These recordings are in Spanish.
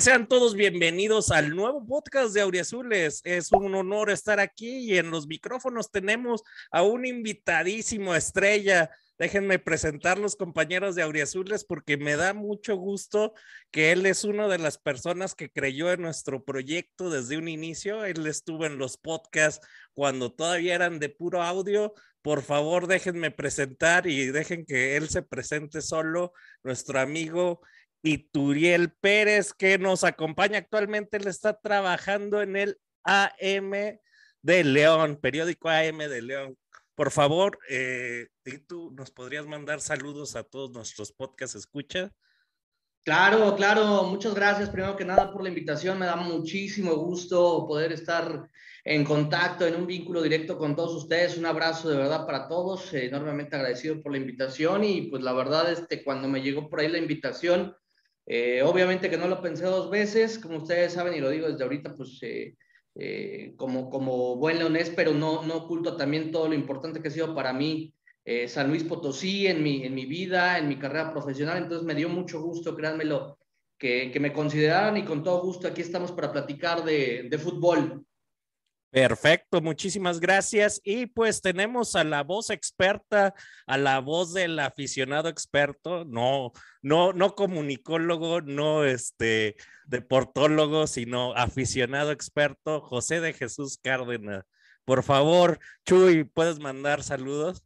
Sean todos bienvenidos al nuevo podcast de Auriazules. Es un honor estar aquí y en los micrófonos tenemos a un invitadísimo estrella. Déjenme presentar los compañeros de Auriazules porque me da mucho gusto que él es una de las personas que creyó en nuestro proyecto desde un inicio. Él estuvo en los podcasts cuando todavía eran de puro audio. Por favor, déjenme presentar y dejen que él se presente solo, nuestro amigo y Turiel Pérez, que nos acompaña actualmente. Él está trabajando en el AM de León, periódico AM de León. Por favor, eh, ¿y tú nos podrías mandar saludos a todos nuestros podcasts escucha? Claro, claro. Muchas gracias primero que nada por la invitación. Me da muchísimo gusto poder estar en contacto, en un vínculo directo con todos ustedes. Un abrazo de verdad para todos. enormemente agradecido por la invitación y pues la verdad, este, cuando me llegó por ahí la invitación, eh, obviamente que no lo pensé dos veces, como ustedes saben y lo digo desde ahorita, pues eh, eh, como, como buen leonés, pero no, no oculto también todo lo importante que ha sido para mí San Luis Potosí en mi, en mi vida, en mi carrera profesional. Entonces me dio mucho gusto, créanmelo, que, que me consideraran y con todo gusto aquí estamos para platicar de, de fútbol. Perfecto, muchísimas gracias. Y pues tenemos a la voz experta, a la voz del aficionado experto, no, no, no comunicólogo, no este deportólogo, sino aficionado experto, José de Jesús Cárdenas. Por favor, Chuy, ¿puedes mandar saludos?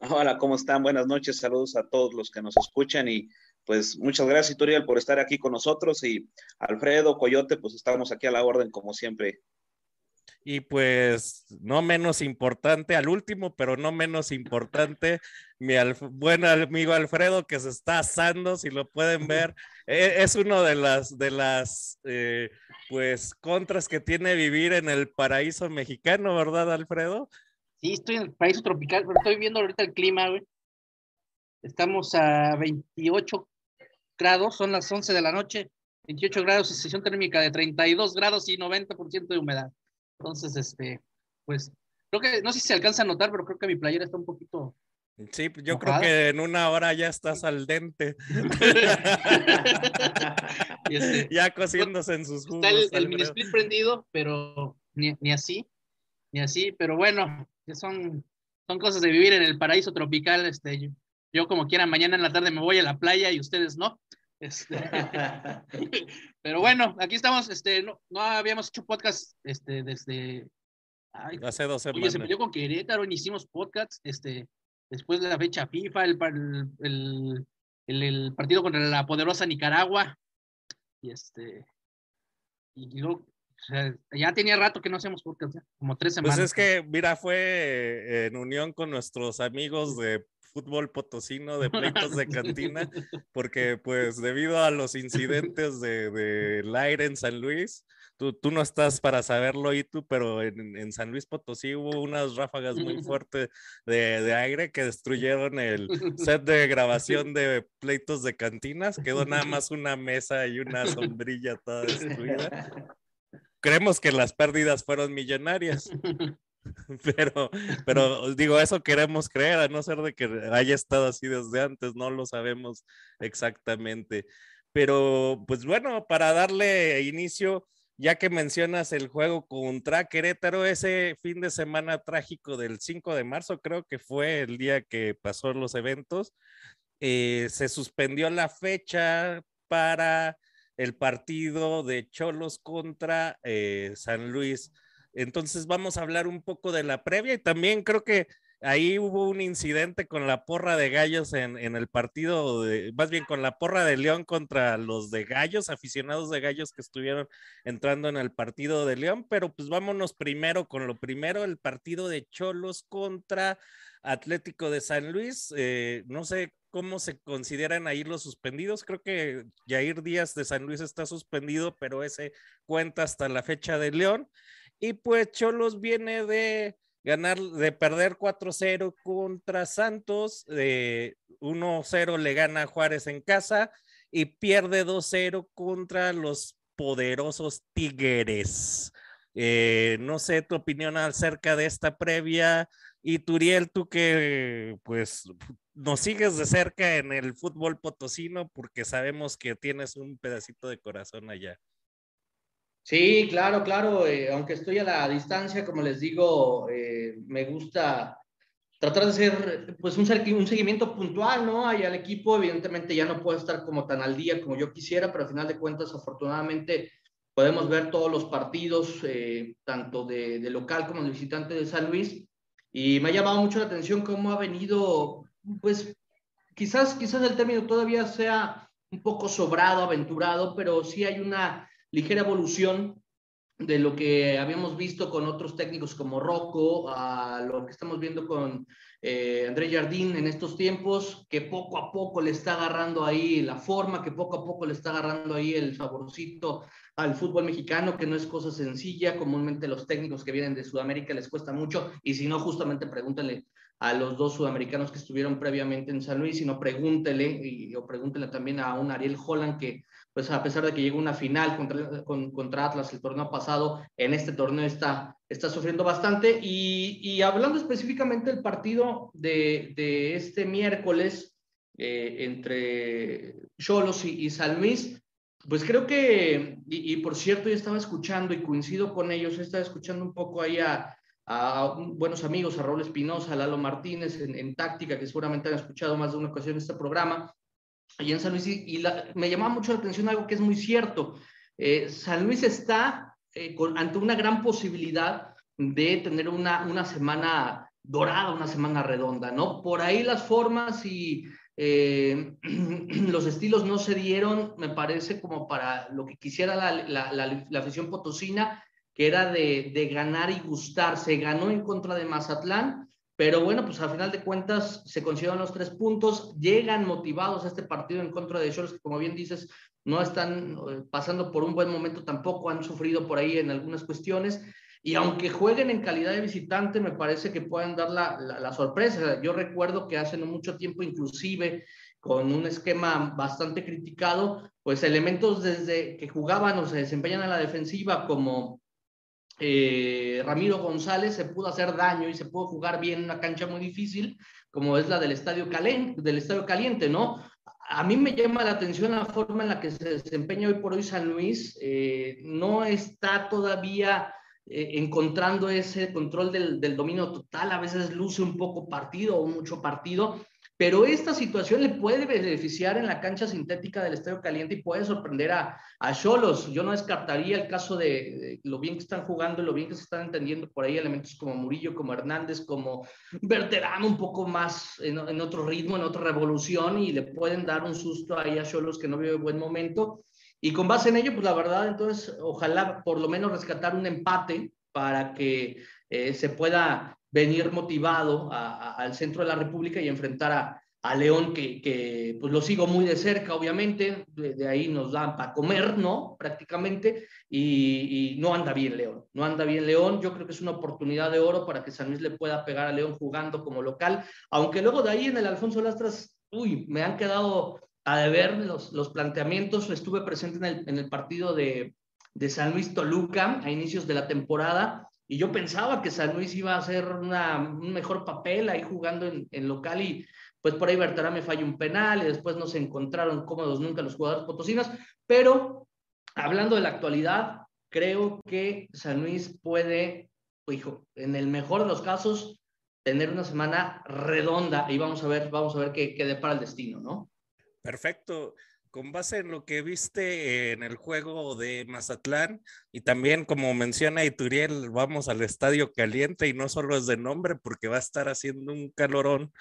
Hola, ¿cómo están? Buenas noches, saludos a todos los que nos escuchan y pues muchas gracias, Turiel, por estar aquí con nosotros y Alfredo, Coyote, pues estamos aquí a la orden como siempre. Y pues no menos importante, al último, pero no menos importante, mi buen amigo Alfredo que se está asando, si lo pueden ver, e-, es uno de las, de las, eh, pues, contras que tiene vivir en el paraíso mexicano, ¿verdad, Alfredo? Sí, estoy en el paraíso tropical, pero estoy viendo ahorita el clima, güey. Estamos a 28 grados, son las 11 de la noche, 28 grados y sesión térmica de 32 grados y 90% de humedad. Entonces, este, pues, creo que, no sé si se alcanza a notar, pero creo que mi playera está un poquito. Sí, pues, yo creo que en una hora ya estás al dente. Este, ya cociéndose en sus jugos. Está el, mini split prendido, pero ni, ni, así, ni así, pero bueno, son, son cosas de vivir en el paraíso tropical. Este, yo, yo como quiera, mañana en la tarde me voy a la playa y ustedes no. Este, pero bueno, aquí estamos. Este, no, no habíamos hecho podcast este, desde. Hace dos semanas. Oye, se metió con Querétaro, hicimos podcast este, después de la fecha FIFA, el, el, el, el, partido contra la poderosa Nicaragua. Y este. Y luego, ya tenía rato que no hacíamos podcast, como tres semanas. Pues es que, mira, fue en unión con nuestros amigos de fútbol potosino de pleitos de cantina, porque pues debido a los incidentes del de, aire en San Luis, tú, tú, no estás para saberlo y tú, pero en, en, San Luis Potosí hubo unas ráfagas muy fuertes de, de, aire que destruyeron el set de grabación de pleitos de cantinas, quedó nada más una mesa y una sombrilla toda destruida. Creemos que las pérdidas fueron millonarias. Pero, pero digo, eso queremos creer, a no ser de que haya estado así desde antes, no lo sabemos exactamente. Pero, pues bueno, para darle inicio, ya que mencionas el juego contra Querétaro, ese fin de semana trágico del 5 de marzo, creo que fue el día que pasó los eventos, eh, se suspendió la fecha para el partido de Cholos contra eh, San Luis. Entonces vamos a hablar un poco de la previa y también creo que ahí hubo un incidente con la porra de gallos en, el partido, de, más bien con la porra de León contra los de gallos, aficionados de gallos que estuvieron entrando en el partido de León, pero pues vámonos primero con lo primero, el partido de Cholos contra Atlético de San Luis. Eh, no sé cómo se consideran ahí los suspendidos. Creo que Jair Díaz de San Luis está suspendido, pero ese cuenta hasta la fecha de León. Y pues Cholos viene de ganar, de perder 4-0 contra Santos, de 1-0 le gana Juárez en casa y pierde 2-0 contra los poderosos Tigres. Eh, no sé tu opinión acerca de esta previa. Y Turiel, tú que pues nos sigues de cerca en el fútbol potosino porque sabemos que tienes un pedacito de corazón allá. Sí, claro, claro. Eh, aunque estoy a la distancia, como les digo, eh, me gusta tratar de hacer pues un, seguimiento puntual, ¿no? Ahí al equipo, evidentemente ya no puedo estar como tan al día como yo quisiera, pero al final de cuentas, afortunadamente, podemos ver todos los partidos, eh, tanto de, de, local como de visitante de San Luis. Y me ha llamado mucho la atención cómo ha venido, pues quizás, quizás el término todavía sea un poco sobrado, aventurado, pero sí hay una ligera evolución de lo que habíamos visto con otros técnicos como Rocco, a lo que estamos viendo con eh, André Jardín en estos tiempos, que poco a poco le está agarrando ahí la forma, que poco a poco le está agarrando ahí el saborcito al fútbol mexicano, que no es cosa sencilla. Comúnmente los técnicos que vienen de Sudamérica les cuesta mucho, y si no, justamente pregúntale a los dos sudamericanos que estuvieron previamente en San Luis, sino pregúntele, y, o pregúntele también a un Ariel Holland que pues a pesar de que llegó una final contra, contra Atlas el torneo pasado, en este torneo está, está sufriendo bastante. Y, y hablando específicamente del partido de, de este miércoles eh, entre Cholos y, y, San Luis, pues creo que, y, por cierto, yo estaba escuchando y coincido con ellos, estaba escuchando un poco ahí a, a buenos amigos, a Raúl Espinosa, a Lalo Martínez en, en táctica, que seguramente han escuchado más de una ocasión este programa allá en San Luis y, me llamaba mucho la atención algo que es muy cierto. Eh, San Luis está eh, ante una gran posibilidad de tener una, una semana dorada, una semana redonda, ¿no? Por ahí las formas y eh, los estilos no se dieron, me parece, como para lo que quisiera la, la, la, la afición potosina, que era de, de, ganar y gustar. Se ganó en contra de Mazatlán, pero bueno, pues al final de cuentas se consiguieron los tres puntos, llegan motivados a este partido en contra de Cholos, que como bien dices, no están eh, pasando por un buen momento tampoco, han sufrido por ahí en algunas cuestiones. Y aunque jueguen en calidad de visitante, me parece que pueden dar la, la, sorpresa. Yo recuerdo que hace mucho tiempo, inclusive con un esquema bastante criticado, pues elementos desde que jugaban o se desempeñan en la defensiva como eh, Ramiro González se pudo hacer daño y se pudo jugar bien en una cancha muy difícil, como es la del Estadio Caliente, del Estadio Caliente ¿no? A mí me llama la atención la forma en la que se desempeña hoy por hoy San Luis. Eh, no está todavía eh, encontrando ese control del, del, dominio total. A veces luce un poco partido o mucho partido pero esta situación le puede beneficiar en la cancha sintética del Estadio Caliente y puede sorprender a Cholos. Yo no descartaría el caso de, lo bien que están jugando, lo bien que se están entendiendo por ahí elementos como Murillo, como Hernández, como Berterano un poco más en, en otro ritmo, en otra revolución y le pueden dar un susto ahí a Cholos que no vive buen momento. Y con base en ello, pues la verdad, entonces, ojalá por lo menos rescatar un empate para que eh, se pueda venir motivado a, a, al centro de la República y enfrentar a, a León, que, que, pues lo sigo muy de cerca, obviamente, de, de ahí nos dan para comer, ¿no? Prácticamente, y, y, no anda bien León, no anda bien León, yo creo que es una oportunidad de oro para que San Luis le pueda pegar a León jugando como local, aunque luego de ahí en el Alfonso Lastras, uy, me han quedado a deber los, los planteamientos, estuve presente en el, en el partido de, de San Luis Toluca a inicios de la temporada, y yo pensaba que San Luis iba a hacer una, un mejor papel ahí jugando en, en, local y pues por ahí Bertarame falló un penal y después no se encontraron cómodos nunca los jugadores potosinos, pero hablando de la actualidad, creo que San Luis puede, hijo, en el mejor de los casos, tener una semana redonda y vamos a ver, vamos a ver qué, qué depara el destino, ¿no? Perfecto con base en lo que viste en el juego de Mazatlán y también como menciona Ituriel, vamos al estadio caliente y no solo es de nombre porque va a estar haciendo un calorón.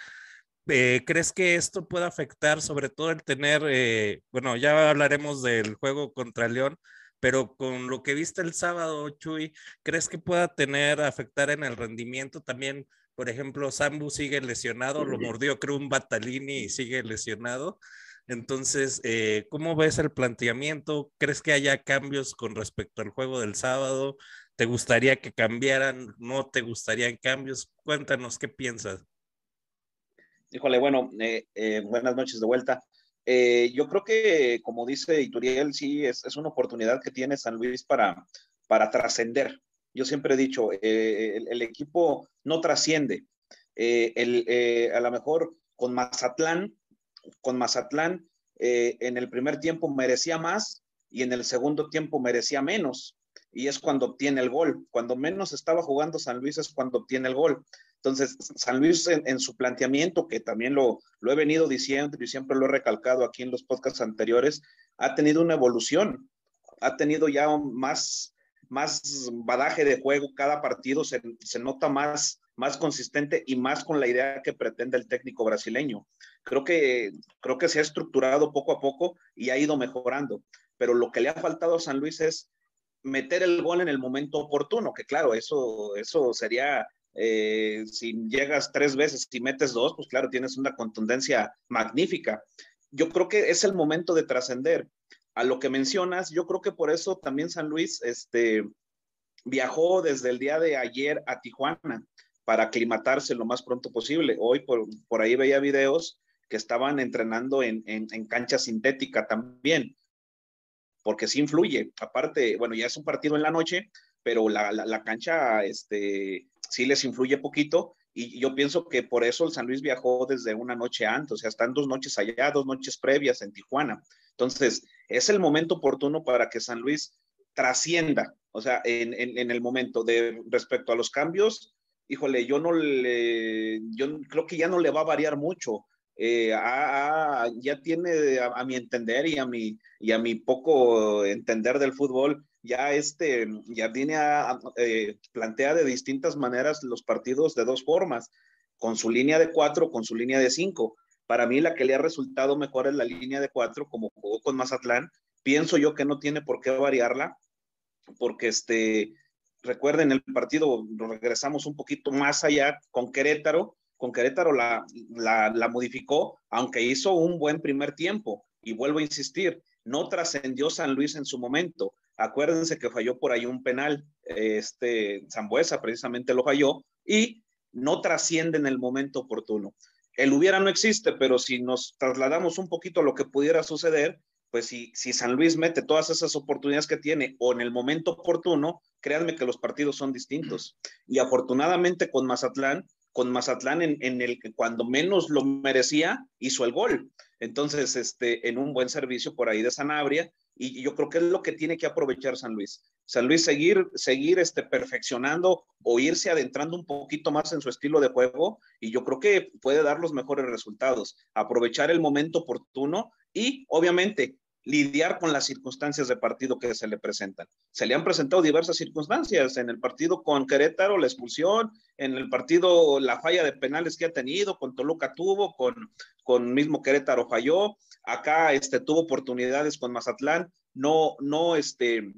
Eh, ¿Crees que esto puede afectar sobre todo el tener, eh, bueno, ya hablaremos del juego contra León, pero con lo que viste el sábado, Chuy, ¿crees que pueda tener, afectar en el rendimiento también? Por ejemplo, Sambu sigue lesionado, lo mordió creo un Batalini y sigue lesionado. Entonces, eh, ¿cómo ves el planteamiento? ¿Crees que haya cambios con respecto al juego del sábado? ¿Te gustaría que cambiaran? ¿No te gustarían cambios? Cuéntanos, ¿qué piensas? Híjole, bueno, eh, eh, buenas noches de vuelta. Eh, yo creo que, como dice Ituriel, sí, es, es, una oportunidad que tiene San Luis para, para trascender. Yo siempre he dicho, el, el, equipo no trasciende. El, a lo mejor con Mazatlán, con Mazatlán eh, en el primer tiempo merecía más y en el segundo tiempo merecía menos. Y es cuando obtiene el gol. Cuando menos estaba jugando San Luis es cuando obtiene el gol. Entonces, San Luis en, su planteamiento, que también lo, lo he venido diciendo y siempre lo he recalcado aquí en los podcasts anteriores, ha tenido una evolución, ha tenido ya más, más badaje de juego, cada partido se, se nota más, más consistente y más con la idea que pretende el técnico brasileño. Creo que, creo que se ha estructurado poco a poco y ha ido mejorando, pero lo que le ha faltado a San Luis es meter el gol en el momento oportuno, que claro, eso, eso sería eh, si llegas tres veces y metes dos, pues claro, tienes una contundencia magnífica. Yo creo que es el momento de trascender. A lo que mencionas, yo creo que por eso también San Luis este, viajó desde el día de ayer a Tijuana para aclimatarse lo más pronto posible. Hoy por, por ahí veía videos que estaban entrenando en, en, cancha sintética también, porque sí influye. Aparte, bueno, ya es un partido en la noche, pero la, la, la cancha este, sí les influye poquito y yo pienso que por eso el San Luis viajó desde una noche antes, o sea, están dos noches allá, dos noches previas en Tijuana. Entonces, es el momento oportuno para que San Luis trascienda, o sea, en, en, en el momento de respecto a los cambios, híjole, yo no le, yo creo que ya no le va a variar mucho. Eh, a, a, ya tiene, a, mi entender y a mi, y a mi poco entender del fútbol, ya este Jardine eh, plantea de distintas maneras los partidos de dos formas, con su línea de cuatro, con su línea de cinco. Para mí la que le ha resultado mejor es la línea de cuatro, como jugó con Mazatlán. Pienso yo que no tiene por qué variarla, porque este, recuerden el partido, regresamos un poquito más allá con Querétaro, con Querétaro la, la, modificó, aunque hizo un buen primer tiempo. Y vuelvo a insistir, no trascendió San Luis en su momento. Acuérdense que falló por ahí un penal, este Zambuesa precisamente lo falló y no trasciende en el momento oportuno. El hubiera no existe, pero si nos trasladamos un poquito a lo que pudiera suceder, pues si, si San Luis mete todas esas oportunidades que tiene o en el momento oportuno, créanme que los partidos son distintos. Y afortunadamente con Mazatlán, con Mazatlán en, el que cuando menos lo merecía, hizo el gol. Entonces, este, en un buen servicio por ahí de Sanabria, y yo creo que es lo que tiene que aprovechar San Luis. San Luis seguir, seguir este, perfeccionando o irse adentrando un poquito más en su estilo de juego y yo creo que puede dar los mejores resultados. Aprovechar el momento oportuno y obviamente lidiar con las circunstancias de partido que se le presentan. Se le han presentado diversas circunstancias en el partido con Querétaro, la expulsión, en el partido la falla de penales que ha tenido, con Toluca tuvo, con, con mismo Querétaro falló, acá este, tuvo oportunidades con Mazatlán, no, no, este,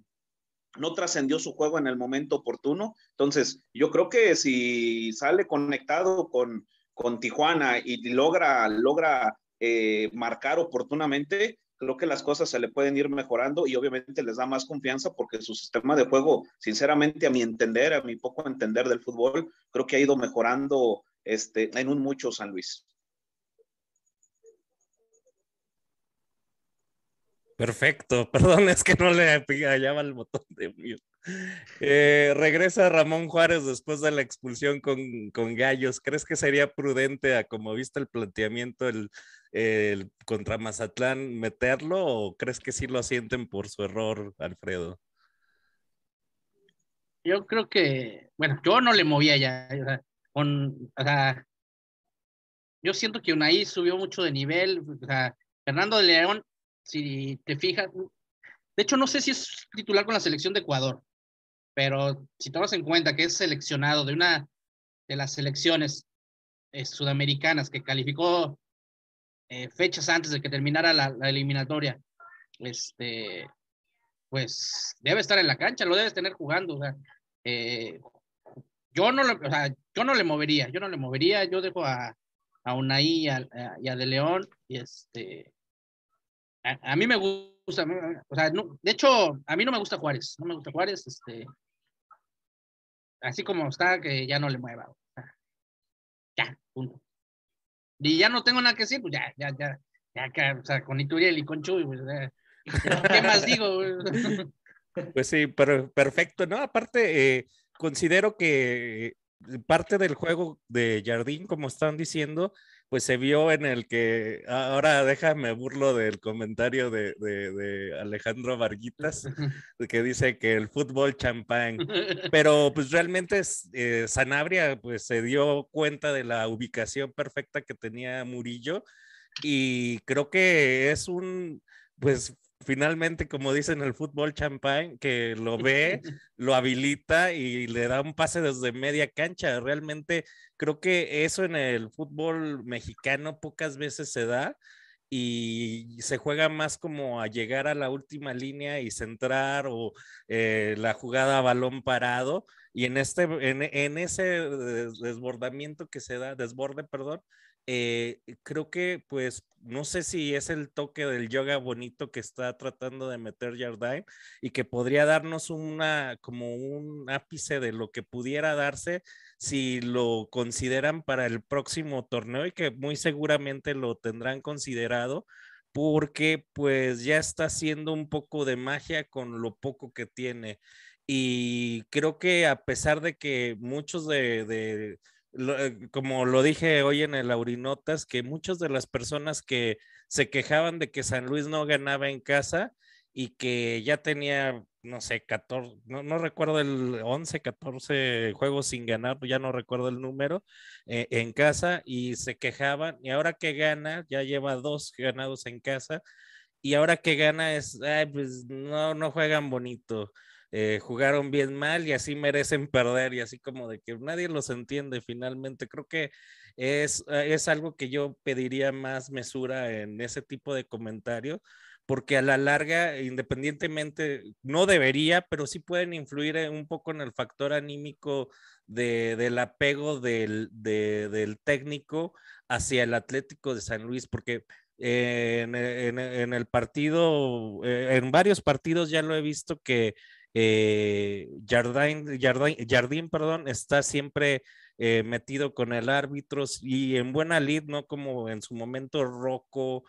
no trascendió su juego en el momento oportuno. Entonces, yo creo que si sale conectado con, con Tijuana y logra, logra eh, marcar oportunamente, creo que las cosas se le pueden ir mejorando y obviamente les da más confianza porque su sistema de juego, sinceramente, a mi entender, a mi poco entender del fútbol, creo que ha ido mejorando este, en un mucho San Luis. Perfecto, perdón, es que no le hallaba el botón de mute. Eh, regresa Ramón Juárez después de la expulsión con, con, Gallos. ¿Crees que sería prudente, a como viste el planteamiento el, el, contra Mazatlán, meterlo o crees que sí lo sienten por su error, Alfredo? Yo creo que, bueno, yo no le movía ya. O sea, con, yo siento que Unai subió mucho de nivel. O sea, Fernando de León si te fijas, de hecho no sé si es titular con la selección de Ecuador, pero si tomas en cuenta que es seleccionado de una de las selecciones eh, sudamericanas que calificó eh, fechas antes de que terminara la, eliminatoria, este, pues debe estar en la cancha, lo debes tener jugando. Eh, yo, no le, o sea, yo no le movería, yo no le movería, yo dejo a, a Unai y a, y a De León y este a, a mí me gusta, o sea, no, de hecho, a mí no me gusta Juárez, no me gusta Juárez, este, así como está, que ya no le mueva. Ya, punto. Y ya no tengo nada que decir, pues ya, ya, ya, ya, o sea, con Ituriel y con Chuy, pues, ¿qué más digo? Pues sí, pero perfecto, ¿no? Aparte, eh, considero que parte del juego de Jardín, como están diciendo, pues se vio en el que, ahora déjame burlo del comentario de, de, Alejandro Varguitas, que dice que el fútbol champán, pero pues realmente eh, Sanabria pues se dio cuenta de la ubicación perfecta que tenía Murillo y creo que es un, pues finalmente, como dicen el fútbol champán, que lo ve, lo habilita y le da un pase desde media cancha. Realmente creo que eso en el fútbol mexicano pocas veces se da y se juega más como a llegar a la última línea y centrar o eh, la jugada a balón parado. Y en, este, en, en ese desbordamiento que se da, desborde, perdón, eh, creo que, pues, no sé si es el toque del yoga bonito que está tratando de meter Jardine y que podría darnos una, como un ápice de lo que pudiera darse si lo consideran para el próximo torneo y que muy seguramente lo tendrán considerado porque pues ya está haciendo un poco de magia con lo poco que tiene. Y creo que a pesar de que muchos de eh, como lo dije hoy en el Aurinotas, que muchas de las personas que se quejaban de que San Luis no ganaba en casa y que ya tenía, no sé, 14, no, recuerdo el 11, 14 juegos sin ganar, ya no recuerdo el número, eh, en casa y se quejaban y ahora que gana, ya lleva dos ganados en casa y ahora que gana es, ay, pues no, no juegan bonito. Eh, jugaron bien mal y así merecen perder y así como de que nadie los entiende finalmente. Creo que es, eh, es algo que yo pediría más mesura en ese tipo de comentario porque a la larga, independientemente, no debería, pero sí pueden influir un poco en el factor anímico del apego del, del, técnico hacia el Atlético de San Luis, porque en, en, el partido, eh, en varios partidos ya lo he visto que eh, Jardín, perdón, está siempre eh, metido con el árbitro y en buena lid, ¿no? Como en su momento Rocco,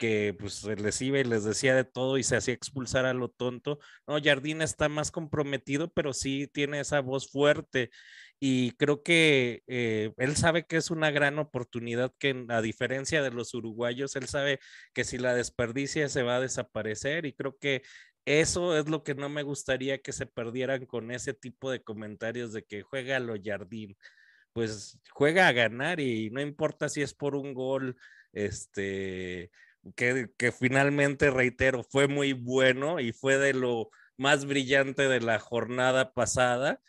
que pues les iba y les decía de todo y se hacía expulsar a lo tonto. No, Jardín está más comprometido, pero sí tiene esa voz fuerte y creo que eh, él sabe que es una gran oportunidad que a diferencia de los uruguayos, él sabe que si la desperdicia se va a desaparecer y creo que eso es lo que no me gustaría que se perdieran con ese tipo de comentarios de que juega a lo Jardín. Pues juega a ganar y no importa si es por un gol, este, que, finalmente, reitero, fue muy bueno y fue de lo más brillante de la jornada pasada.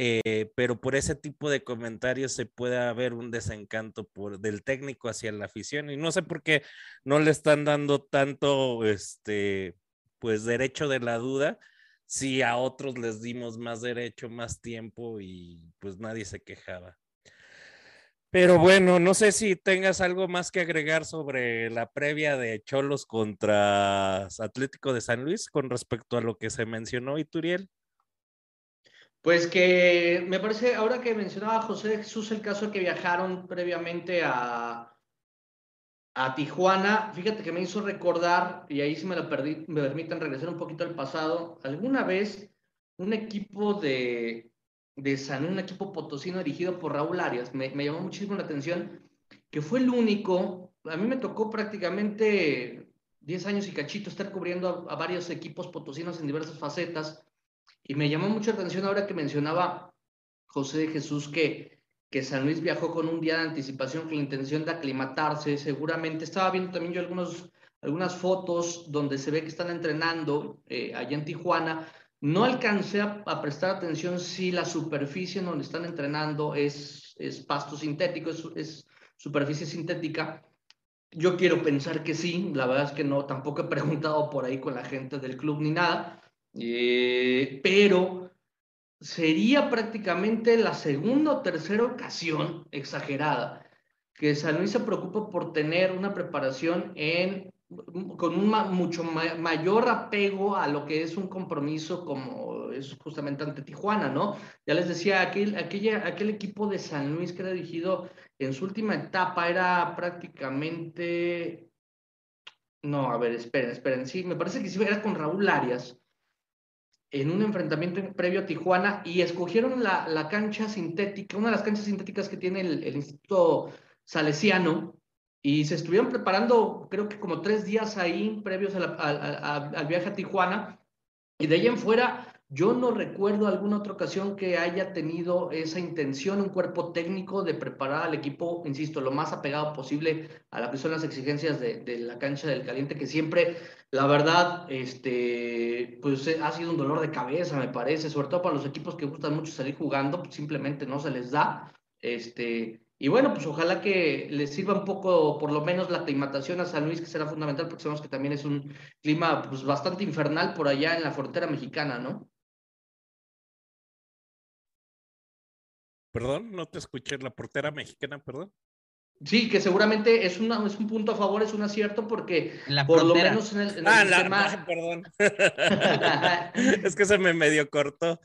Eh, pero por ese tipo de comentarios se puede haber un desencanto por, del técnico hacia la afición y no sé por qué no le están dando tanto este pues derecho de la duda, si a otros les dimos más derecho, más tiempo y pues nadie se quejaba. Pero bueno, no sé si tengas algo más que agregar sobre la previa de Cholos contra Atlético de San Luis con respecto a lo que se mencionó, Ituriel. Pues que me parece, ahora que mencionaba José Jesús el caso que viajaron previamente a, a Tijuana, fíjate que me hizo recordar, y ahí sí me lo perdí, me permiten regresar un poquito al pasado, alguna vez un equipo de, de San, un equipo potosino dirigido por Raúl Arias, me, llamó muchísimo la atención, que fue el único, a mí me tocó prácticamente 10 años y cachito estar cubriendo a, a varios equipos potosinos en diversas facetas, y me llamó mucho la atención ahora que mencionaba José de Jesús que que San Luis viajó con un día de anticipación con la intención de aclimatarse, seguramente. Estaba viendo también yo algunos, algunas fotos donde se ve que están entrenando eh, allá en Tijuana. No alcancé a, prestar atención si la superficie en donde están entrenando es, es pasto sintético, es, superficie sintética. Yo quiero pensar que sí, la verdad es que no, tampoco he preguntado por ahí con la gente del club ni nada, eh, pero sería prácticamente la segunda o tercera ocasión exagerada que San Luis se preocupa por tener una preparación con un mucho mayor apego a lo que es un compromiso como es justamente ante Tijuana, ¿no? Ya les decía, aquel, aquel equipo de San Luis que era dirigido en su última etapa era prácticamente... No, a ver, esperen, esperen. Sí, me parece que sí era con Raúl Arias en un enfrentamiento previo a Tijuana y escogieron la, cancha sintética, una de las canchas sintéticas que tiene el, Instituto salesiano y se estuvieron preparando, creo que como tres días ahí previos al viaje a Tijuana. Y de ahí en fuera, yo no recuerdo alguna otra ocasión que haya tenido esa intención, un cuerpo técnico de preparar al equipo, insisto, lo más apegado posible a lo que son las exigencias de, la cancha del caliente, que siempre, la verdad, este, pues eh, ha sido un dolor de cabeza, me parece, sobre todo para los equipos que gustan mucho salir jugando, pues simplemente no se les da. Este, y bueno, pues ojalá que les sirva un poco, por lo menos, la aclimatación a San Luis, que será fundamental, porque sabemos que también es un clima pues, bastante infernal por allá en la frontera mexicana, ¿no? Perdón, no te escuché, la portera mexicana, perdón. Sí, que seguramente es, una, es un punto a favor, es un acierto, porque por lo menos en el, ah, La, perdón. es que se me medio cortó.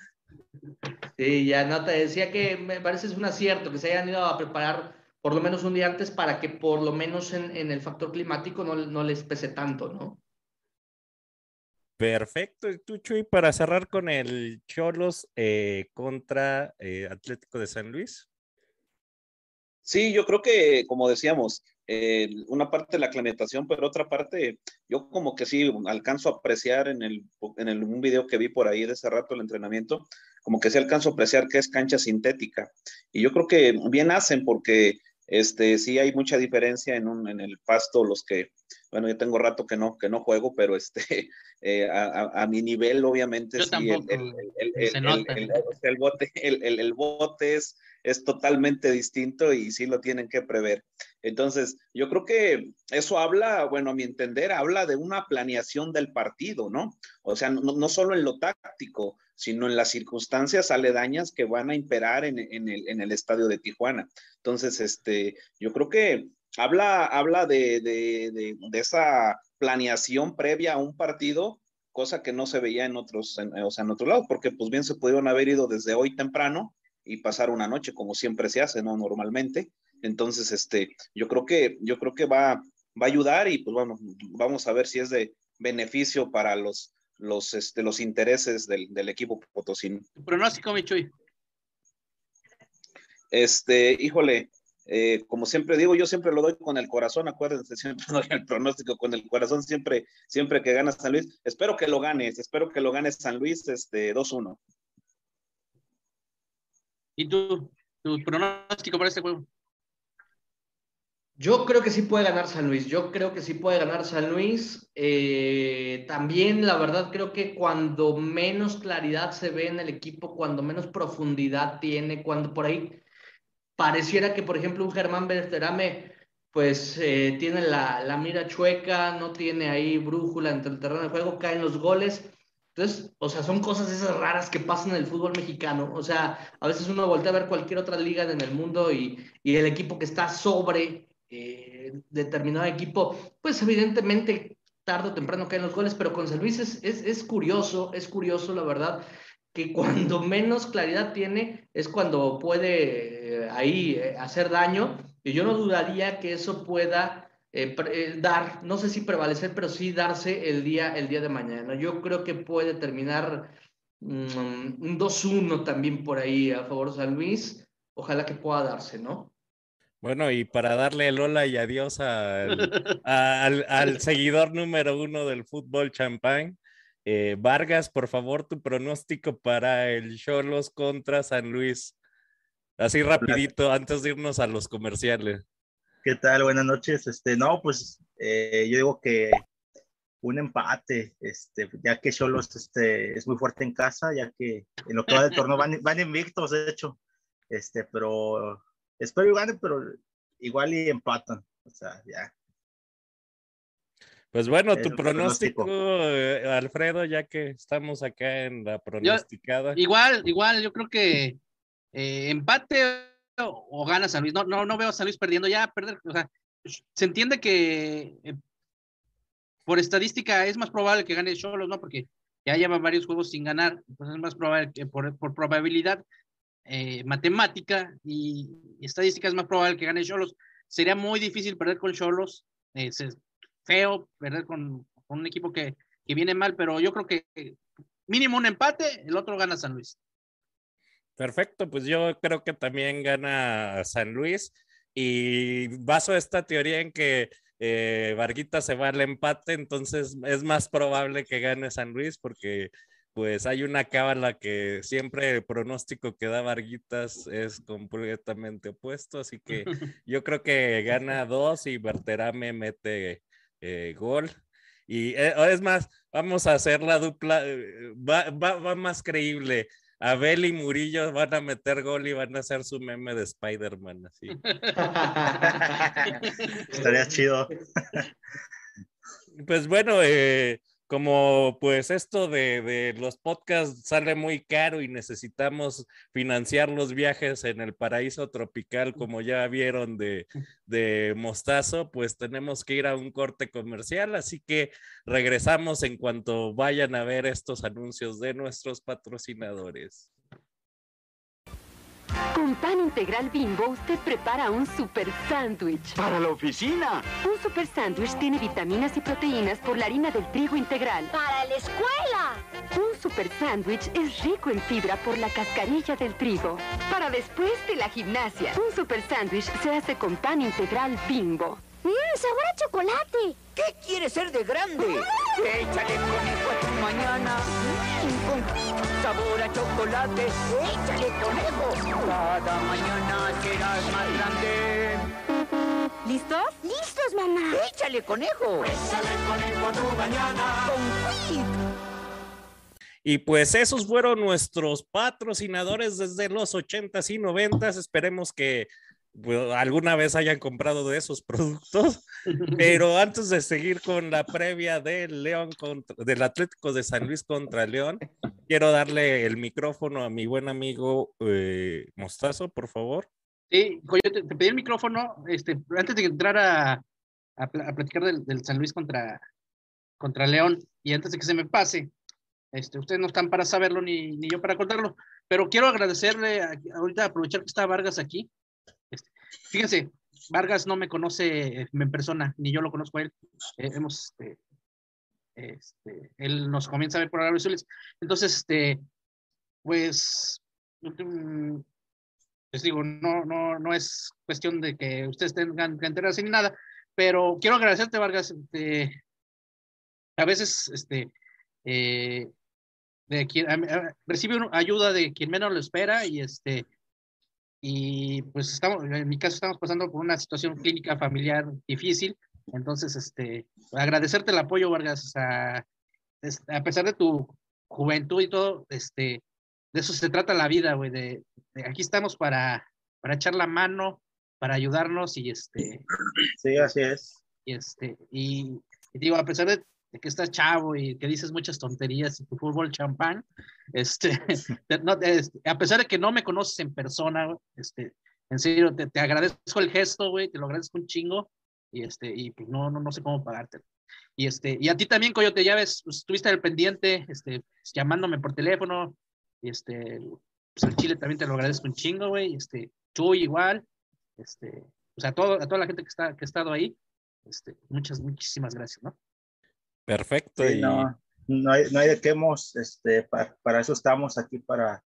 Sí, ya no te decía que me parece es un acierto que se hayan ido a preparar por lo menos un día antes para que por lo menos en, en el factor climático no, no, les pese tanto, ¿no? Perfecto, Tucho. Y para cerrar con el Cholos eh, contra eh, Atlético de San Luis. Sí, yo creo que, como decíamos, eh, una parte de la aclimatación, pero otra parte, yo como que sí alcanzo a apreciar en, el, en el, un video que vi por ahí de ese rato el entrenamiento, como que sí alcanzo a apreciar que es cancha sintética. Y yo creo que bien hacen porque este, sí hay mucha diferencia en, un, en el pasto, los que, bueno, yo tengo rato que no, que no juego, pero este, eh, a, mi nivel, obviamente, sí, el, el, bote, el, bote es, es totalmente distinto y sí lo tienen que prever. Entonces, yo creo que eso habla, bueno, a mi entender, habla de una planeación del partido, ¿no? O sea, no, no solo en lo táctico, sino en las circunstancias aledañas que van a imperar en, en, el, en el, estadio de Tijuana. Entonces, este, yo creo que habla, habla de, de, de, de esa planeación previa a un partido, cosa que no se veía en otros, o sea, en otro lado, porque pues bien se pudieron haber ido desde hoy temprano y pasar una noche como siempre se hace, ¿no? Normalmente. Entonces, este, yo creo que, yo creo que va, va a ayudar y pues bueno, vamos a ver si es de beneficio para los, los, este, los intereses del, del equipo potosino. Pronóstico, Michuy. Este, híjole, eh, como siempre digo, yo siempre lo doy con el corazón, acuérdense, siempre doy el pronóstico con el corazón, siempre, siempre que gana San Luis. Espero que lo ganes, espero que lo gane San Luis este, 2-1. ¿Y tú, tu pronóstico para este juego? Yo creo que sí puede ganar San Luis, yo creo que sí puede ganar San Luis. Eh, también, la verdad, creo que cuando menos claridad se ve en el equipo, cuando menos profundidad tiene, cuando por ahí pareciera que, por ejemplo, un Germán Berterame, pues eh, tiene la, mira chueca, no tiene ahí brújula entre el terreno de juego, caen los goles. Entonces, o sea, son cosas esas raras que pasan en el fútbol mexicano. O sea, a veces uno voltea a ver cualquier otra liga en el mundo y, y el equipo que está sobre eh, determinado equipo, pues evidentemente tarde o temprano caen los goles, pero con San Luis es, es, curioso, es curioso la verdad, que cuando menos claridad tiene es cuando puede eh, ahí eh, hacer daño, y yo no dudaría que eso pueda dar, no sé si prevalecer, pero sí darse el día, el día de mañana. Yo creo que puede terminar mm, un 2-1 también por ahí a favor de San Luis, ojalá que pueda darse, ¿no? Bueno, y para darle el hola y adiós al, al, seguidor número uno del fútbol champán, eh, Vargas, por favor, tu pronóstico para el Cholos contra San Luis. Así rapidito, antes de irnos a los comerciales. ¿Qué tal? Buenas noches. Este, no, pues eh, yo digo que un empate, este, ya que Cholos este, es muy fuerte en casa, ya que en lo que va del torneo van, van invictos, de hecho. Este, pero espero que gane, pero igual y empatan. O sea, ya. Pues bueno, tu pronóstico, eh, Alfredo, ya que estamos acá en la pronosticada. igual, igual, yo creo que eh, empate o, gana San Luis. No, no, no veo a San Luis perdiendo ya, perder. O sea, se entiende que eh, por estadística es más probable que gane Cholos, ¿no? Porque ya lleva varios juegos sin ganar, entonces es más probable que por, por probabilidad eh, matemática y, estadística es más probable que gane Cholos. Sería muy difícil perder con Cholos. Eh, es feo perder con, un equipo que, que, viene mal, pero yo creo que mínimo un empate, el otro gana San Luis. Perfecto, pues yo creo que también gana San Luis. y baso esta teoría en que eh, Varguita se va al empate, entonces es más probable que gane San Luis porque pues hay una cábala que siempre el pronóstico que da Varguitas es completamente opuesto, así que yo creo que gana dos y Berterame mete eh, gol. Y eh, es más, vamos a hacer la dupla, eh, va, va, va, más creíble. Abel y Murillo van a meter gol y van a hacer su meme de Spider-Man, así. Estaría chido. Pues bueno, eh, como pues esto de, de, los podcasts sale muy caro y necesitamos financiar los viajes en el paraíso tropical, como ya vieron de, de Mostazo, pues tenemos que ir a un corte comercial, así que regresamos en cuanto vayan a ver estos anuncios de nuestros patrocinadores. Con pan integral bimbo usted prepara un super sándwich. ¡Para la oficina! Un super sándwich tiene vitaminas y proteínas por la harina del trigo integral. ¡Para la escuela! Un super sándwich es rico en fibra por la cascarilla del trigo. Para después de la gimnasia. Un super sándwich se hace con pan integral bimbo. ¡Mmm, sabor a chocolate! ¿Qué quieres ser de grande? Échale conejo a tu mañana. Sabor a chocolate. Échale conejo. Cada mañana serás más grande. ¿Listos? ¡Listos, mamá! Échale conejo. Échale conejo a tu mañana. Con. Y pues esos fueron nuestros patrocinadores desde los 80s y 90s. Esperemos que alguna vez hayan comprado de esos productos. Pero antes de seguir con la previa del León contra, del Atlético de San Luis contra León, quiero darle el micrófono a mi buen amigo eh, Mostazo, por favor. Sí, Coyote, te pedí el micrófono este, antes de entrar a, a, a platicar del, del, San Luis contra, contra León y antes de que se me pase. Este, ustedes no están para saberlo ni, ni yo para contarlo, pero quiero agradecerle, a, ahorita aprovechar que está Vargas aquí, este, fíjense, Vargas no me conoce en persona, ni yo lo conozco a él. Eh, hemos, este, este, él nos comienza a ver por Arabia Azules. Entonces, este, pues, les digo, no, no, no es cuestión de que ustedes tengan que enterarse ni nada, pero quiero agradecerte, Vargas. Este, a veces, este, eh, de quien a, a, recibe ayuda de quien menos lo espera y este y pues estamos, en mi caso estamos pasando por una situación clínica familiar difícil, entonces, este, agradecerte el apoyo, Vargas, a, a pesar de tu juventud y todo, este, de eso se trata la vida, güey, de, de, aquí estamos para, para echar la mano, para ayudarnos y este. Sí, así es. Y este, y, y digo, a pesar de, de que estás chavo y que dices muchas tonterías y tu fútbol champán, este, no, este, a pesar de que no me conoces en persona, este, en serio, te, te agradezco el gesto, güey, te lo agradezco un chingo, y este, y pues no, no, no sé cómo pagarte. Y este, y a ti también, Coyote, ya ves, pues, estuviste al pendiente, este, pues, llamándome por teléfono, y este, pues al Chile también te lo agradezco un chingo, güey, este, Chuy igual, este, o sea, a, todo, a toda la gente que, está, que ha estado ahí, este, muchas, muchísimas gracias, ¿no? Perfecto. Sí, y... no, no, hay, no hay de qué hemos, este, para, para eso estamos aquí, para,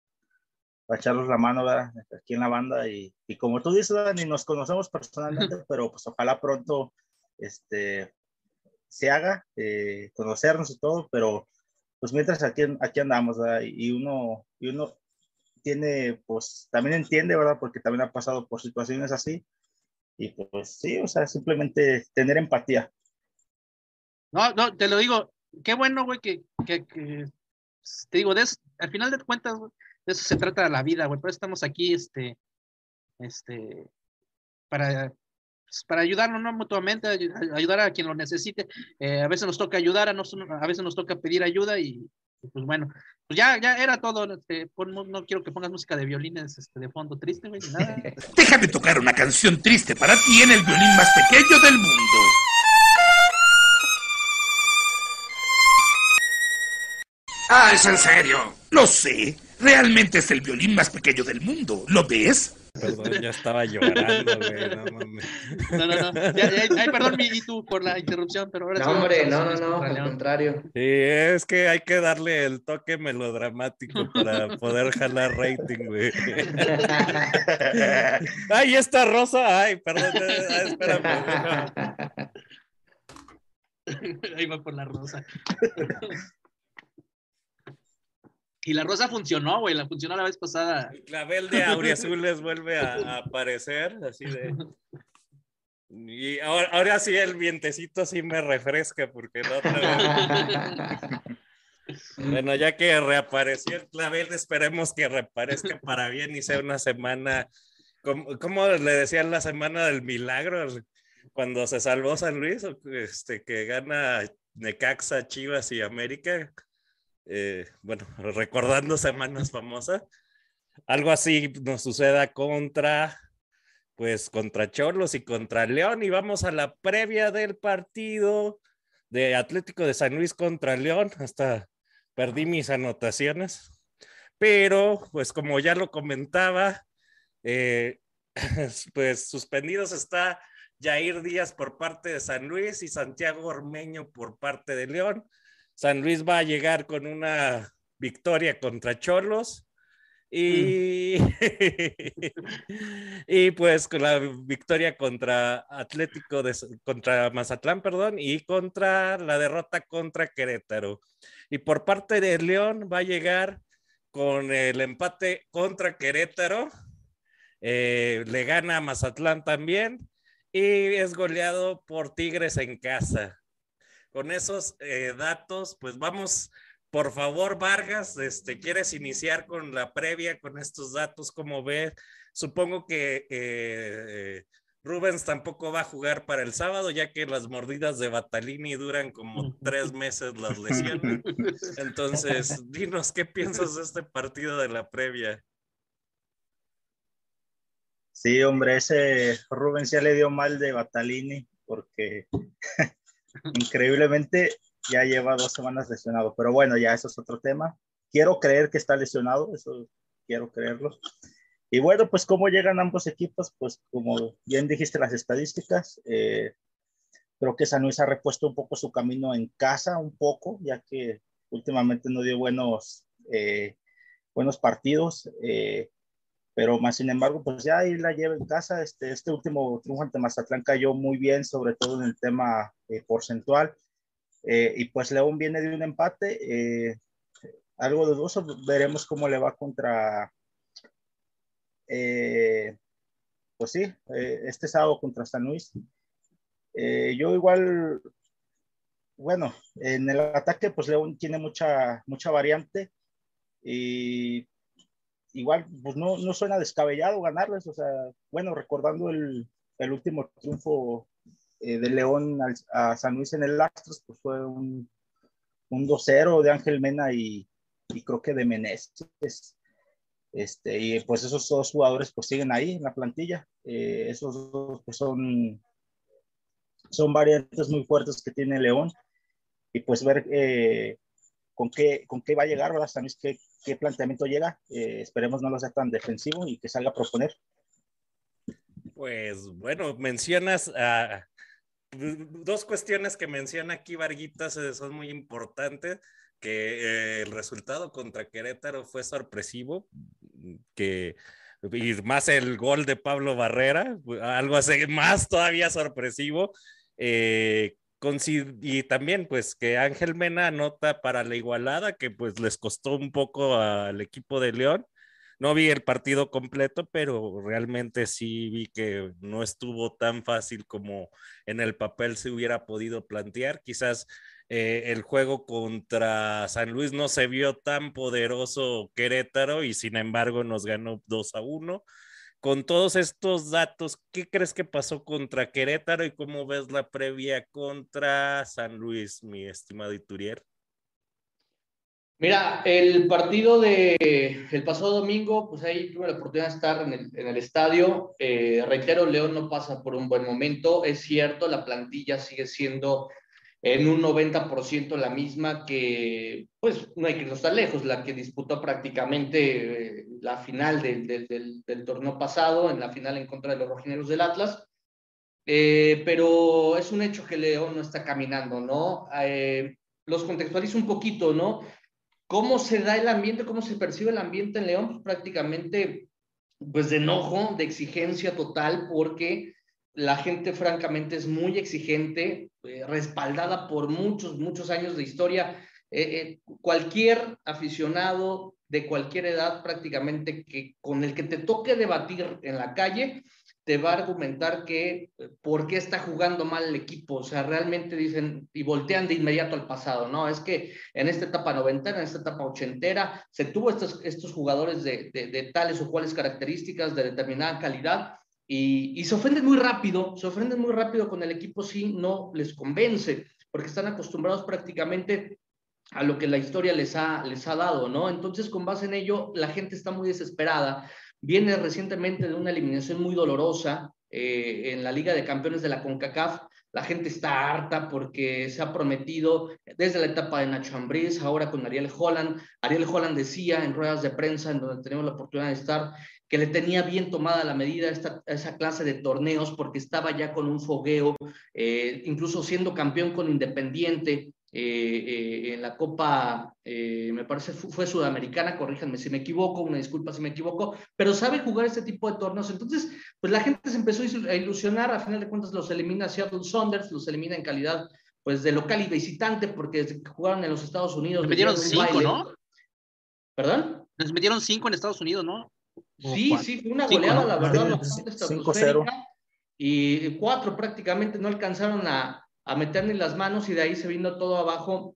para echarnos la mano ¿verdad? aquí en la banda. Y, y como tú dices, ¿verdad? ni nos conocemos personalmente, pero pues ojalá pronto este, se haga, eh, conocernos y todo, pero pues mientras aquí, aquí andamos, ¿verdad? Y uno, y uno tiene, pues también entiende, ¿verdad? Porque también ha pasado por situaciones así. Y pues sí, o sea, simplemente tener empatía. No, no, te lo digo, qué bueno, güey, que, que, que, te digo, des, al final de cuentas, güey, de eso se trata la vida, güey, por eso estamos aquí, este, este, para, pues, para ayudarnos, ¿no? Mutuamente, ayudar a quien lo necesite. Eh, a veces nos toca ayudar, a, nos, a veces nos toca pedir ayuda y, pues bueno, pues ya, ya era todo. Este, pon, no quiero que pongas música de violines este, de fondo triste, güey, nada. Déjame tocar una canción triste para ti en el violín más pequeño del mundo. Ah, es en serio. Lo sé. Realmente es el violín más pequeño del mundo. ¿Lo ves? perdón, ya estaba llorando, güey, no mames. No, no, no. Ya, ya, ay, perdón, mi, y tú por la interrupción, pero ahora No, sí hombre, no, no, no, al contrario. Sí, es que hay que darle el toque melodramático para poder jalar rating, güey. Ay, esta rosa, ay, perdón, eh, espérame. Ahí va por la rosa. Y la rosa funcionó, güey, la funcionó la vez pasada. El clavel de auriazules vuelve a, a aparecer, así de. Y ahora, ahora sí el vientecito sí me refresca, porque la otra vez. Bueno, ya que reapareció el clavel, esperemos que reaparezca para bien y sea una semana. ¿Cómo, cómo le decían la semana del milagro? Cuando se salvó San Luis, este, que gana Necaxa, Chivas y América. Eh, bueno, recordando semanas famosas. Algo así nos suceda contra, pues, contra Cholos y contra León. Y vamos a la previa del partido de Atlético de San Luis contra León. Hasta perdí mis anotaciones. Pero, pues, como ya lo comentaba, eh, pues suspendidos está Jair Díaz por parte de San Luis y Santiago Ormeño por parte de León. San Luis va a llegar con una victoria contra Cholos y, y pues con la victoria contra Atlético de contra Mazatlán, perdón, y contra la derrota contra Querétaro. Y por parte de León va a llegar con el empate contra Querétaro. Eh, le gana a Mazatlán también y es goleado por Tigres en casa con esos eh, datos, pues vamos, por favor, Vargas, este, ¿quieres iniciar con la previa, con estos datos? ¿Cómo ves? Supongo que eh, Rubens tampoco va a jugar para el sábado, ya que las mordidas de Batalini duran como tres meses las lesiones. Entonces, dinos, ¿qué piensas de este partido de la previa? Sí, hombre, ese Rubens ya le dio mal de Batalini porque increíblemente ya lleva dos semanas lesionado, pero bueno, ya eso es otro tema. Quiero creer que está lesionado, eso quiero creerlo. Y bueno, pues cómo llegan ambos equipos, pues como bien dijiste las estadísticas, eh, creo que San Luis ha repuesto un poco su camino en casa, un poco, ya que últimamente no dio buenos, eh, buenos partidos, eh, pero más sin embargo, pues ya ahí la lleva en casa. Este, este último triunfo ante Mazatlán cayó muy bien, sobre todo en el tema eh, porcentual. Eh, y pues León viene de un empate, eh, algo dudoso, veremos cómo le va contra, eh, pues sí, eh, este sábado contra San Luis. Eh, yo igual, bueno, en el ataque pues León tiene mucha, mucha variante y igual, pues no, no suena descabellado ganarles, o sea, bueno, recordando el, el último triunfo eh, de León al, a San Luis en el Astros, pues fue un, un 2-0 de Ángel Mena y, y, creo que de Meneses. Este, y pues esos dos jugadores pues siguen ahí en la plantilla. Eh, esos dos pues son, son variantes muy fuertes que tiene León. Y pues ver eh, con, qué, con qué va a llegar, ¿verdad? Luis, qué, qué planteamiento llega. Eh, esperemos no lo sea tan defensivo y que salga a proponer. Pues bueno, mencionas a dos cuestiones que menciona aquí Varguitas son muy importantes, que eh, el resultado contra Querétaro fue sorpresivo, que y más el gol de Pablo Barrera, algo más todavía sorpresivo. Eh, y también pues que Ángel Mena anota para la igualada que pues les costó un poco al equipo de León. No vi el partido completo, pero realmente sí vi que no estuvo tan fácil como en el papel se hubiera podido plantear. Quizás eh, el juego contra San Luis no se vio tan poderoso Querétaro y sin embargo nos ganó 2 a 1 con todos estos datos, ¿qué crees que pasó contra Querétaro y cómo ves la previa contra San Luis, mi estimado Iturier? Mira, el partido de el pasado domingo, pues ahí tuve la oportunidad de estar en el, estadio. Eh, reitero, León no pasa por un buen momento. Es cierto, la plantilla sigue siendo en un 90% la misma que, pues no hay que irnos tan lejos, la que disputó prácticamente eh, la final del, del, del, torneo pasado, en la final en contra de los rojineros del Atlas. Eh, pero es un hecho que León no está caminando, ¿no? Eh, los contextualizo un poquito, ¿no? ¿Cómo se da el ambiente, cómo se percibe el ambiente en León? Pues prácticamente, pues de enojo, de exigencia total, porque la gente francamente es muy exigente, eh, respaldada por muchos, muchos años de historia. Eh, eh, cualquier aficionado de cualquier edad prácticamente que con el que te toque debatir en la calle, te va a argumentar que por qué está jugando mal el equipo. O sea, realmente dicen y voltean de inmediato al pasado, ¿no? Es que en esta etapa noventera, en esta etapa ochentera, se tuvo estos, estos jugadores de, de, de tales o cuales características, de determinada calidad, y, se ofenden muy rápido, se ofenden muy rápido con el equipo si no les convence, porque están acostumbrados prácticamente a lo que la historia les ha, les ha dado, ¿no? Entonces, con base en ello, la gente está muy desesperada. Viene recientemente de una eliminación muy dolorosa eh, en la Liga de Campeones de la CONCACAF. La gente está harta porque se ha prometido desde la etapa de Nacho Ambriz, ahora con Ariel Holland. Ariel Holland decía en ruedas de prensa, en donde tenemos la oportunidad de estar, que le tenía bien tomada la medida esta, esa clase de torneos porque estaba ya con un fogueo, eh, incluso siendo campeón con Independiente eh, eh, en la Copa, me parece fue, fue, sudamericana, corríjanme si me equivoco, una disculpa si me equivoco, pero sabe jugar este tipo de torneos. Entonces, pues la gente se empezó a ilusionar, a final de cuentas los elimina Seattle Saunders, los elimina en calidad pues de local y visitante porque jugaron en los Estados Unidos. Les metieron cinco, ¿no? ¿Perdón? Les metieron cinco en Estados Unidos, ¿no? Sí, sí, fue una goleada, cinco, la verdad. 5-0. Y cuatro prácticamente no alcanzaron a, a meter ni las manos y de ahí se vino todo abajo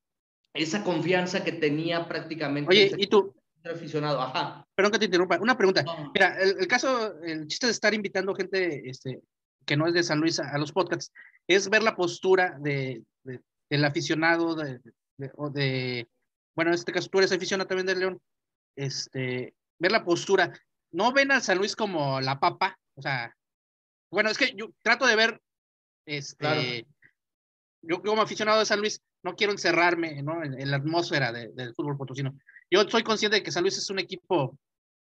esa confianza que tenía prácticamente. Oye, ¿y tú? aficionado, ajá. Perdón que te interrumpa. Una pregunta. Mira, el, el, caso, el chiste de estar invitando gente este, que no es de San Luis a, a los podcasts es ver la postura de, de del aficionado de, de, o de, bueno, en este caso tú eres aficionado también de León, este, ver la postura. No ven a San Luis como la papa, o sea, bueno, es que yo trato de ver, este, claro yo como aficionado de San Luis no quiero encerrarme ¿no? en, en, la atmósfera de, del fútbol potosino. Yo soy consciente de que San Luis es un equipo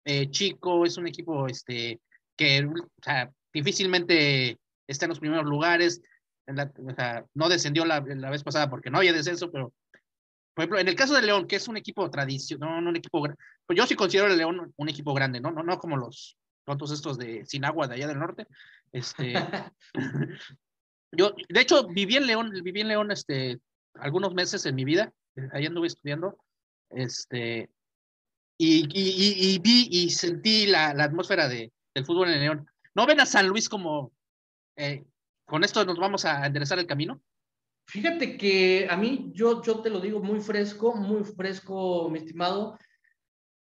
eh, chico, es un equipo este, que o sea, difícilmente está en los primeros lugares. En la, o sea, no descendió la, la, vez pasada porque no había descenso, pero por ejemplo, en el caso de León, que es un equipo tradicional, no, un equipo, pues yo sí considero el León un equipo grande, ¿no? No, no como los tontos estos de Sinagua de allá del norte. Este, Yo, de hecho, viví en León, viví en León este, algunos meses en mi vida, ahí anduve estudiando, este, y, y, y vi y sentí la, la atmósfera de, del fútbol en León. ¿No ven a San Luis como, eh, con esto nos vamos a enderezar el camino? Fíjate que a mí, yo, yo te lo digo muy fresco, muy fresco, mi estimado.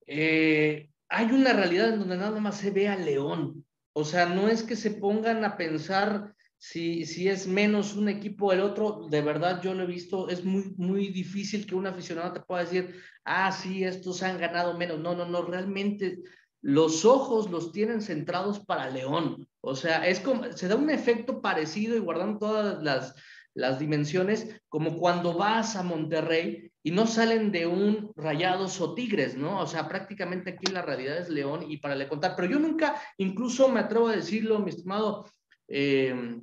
Eh, hay una realidad en donde nada más se ve a León. O sea, no es que se pongan a pensar si, si es menos un equipo el otro, de verdad yo lo he visto, es muy, muy difícil que un aficionado te pueda decir, ah, sí, estos han ganado menos. No, no, no, realmente los ojos los tienen centrados para León. O sea, es como, se da un efecto parecido y guardando todas las, las dimensiones, como cuando vas a Monterrey y no salen de un rayados o tigres, ¿no? O sea, prácticamente aquí la realidad es León y para le contar, pero yo nunca, incluso me atrevo a decirlo, mi estimado, eh,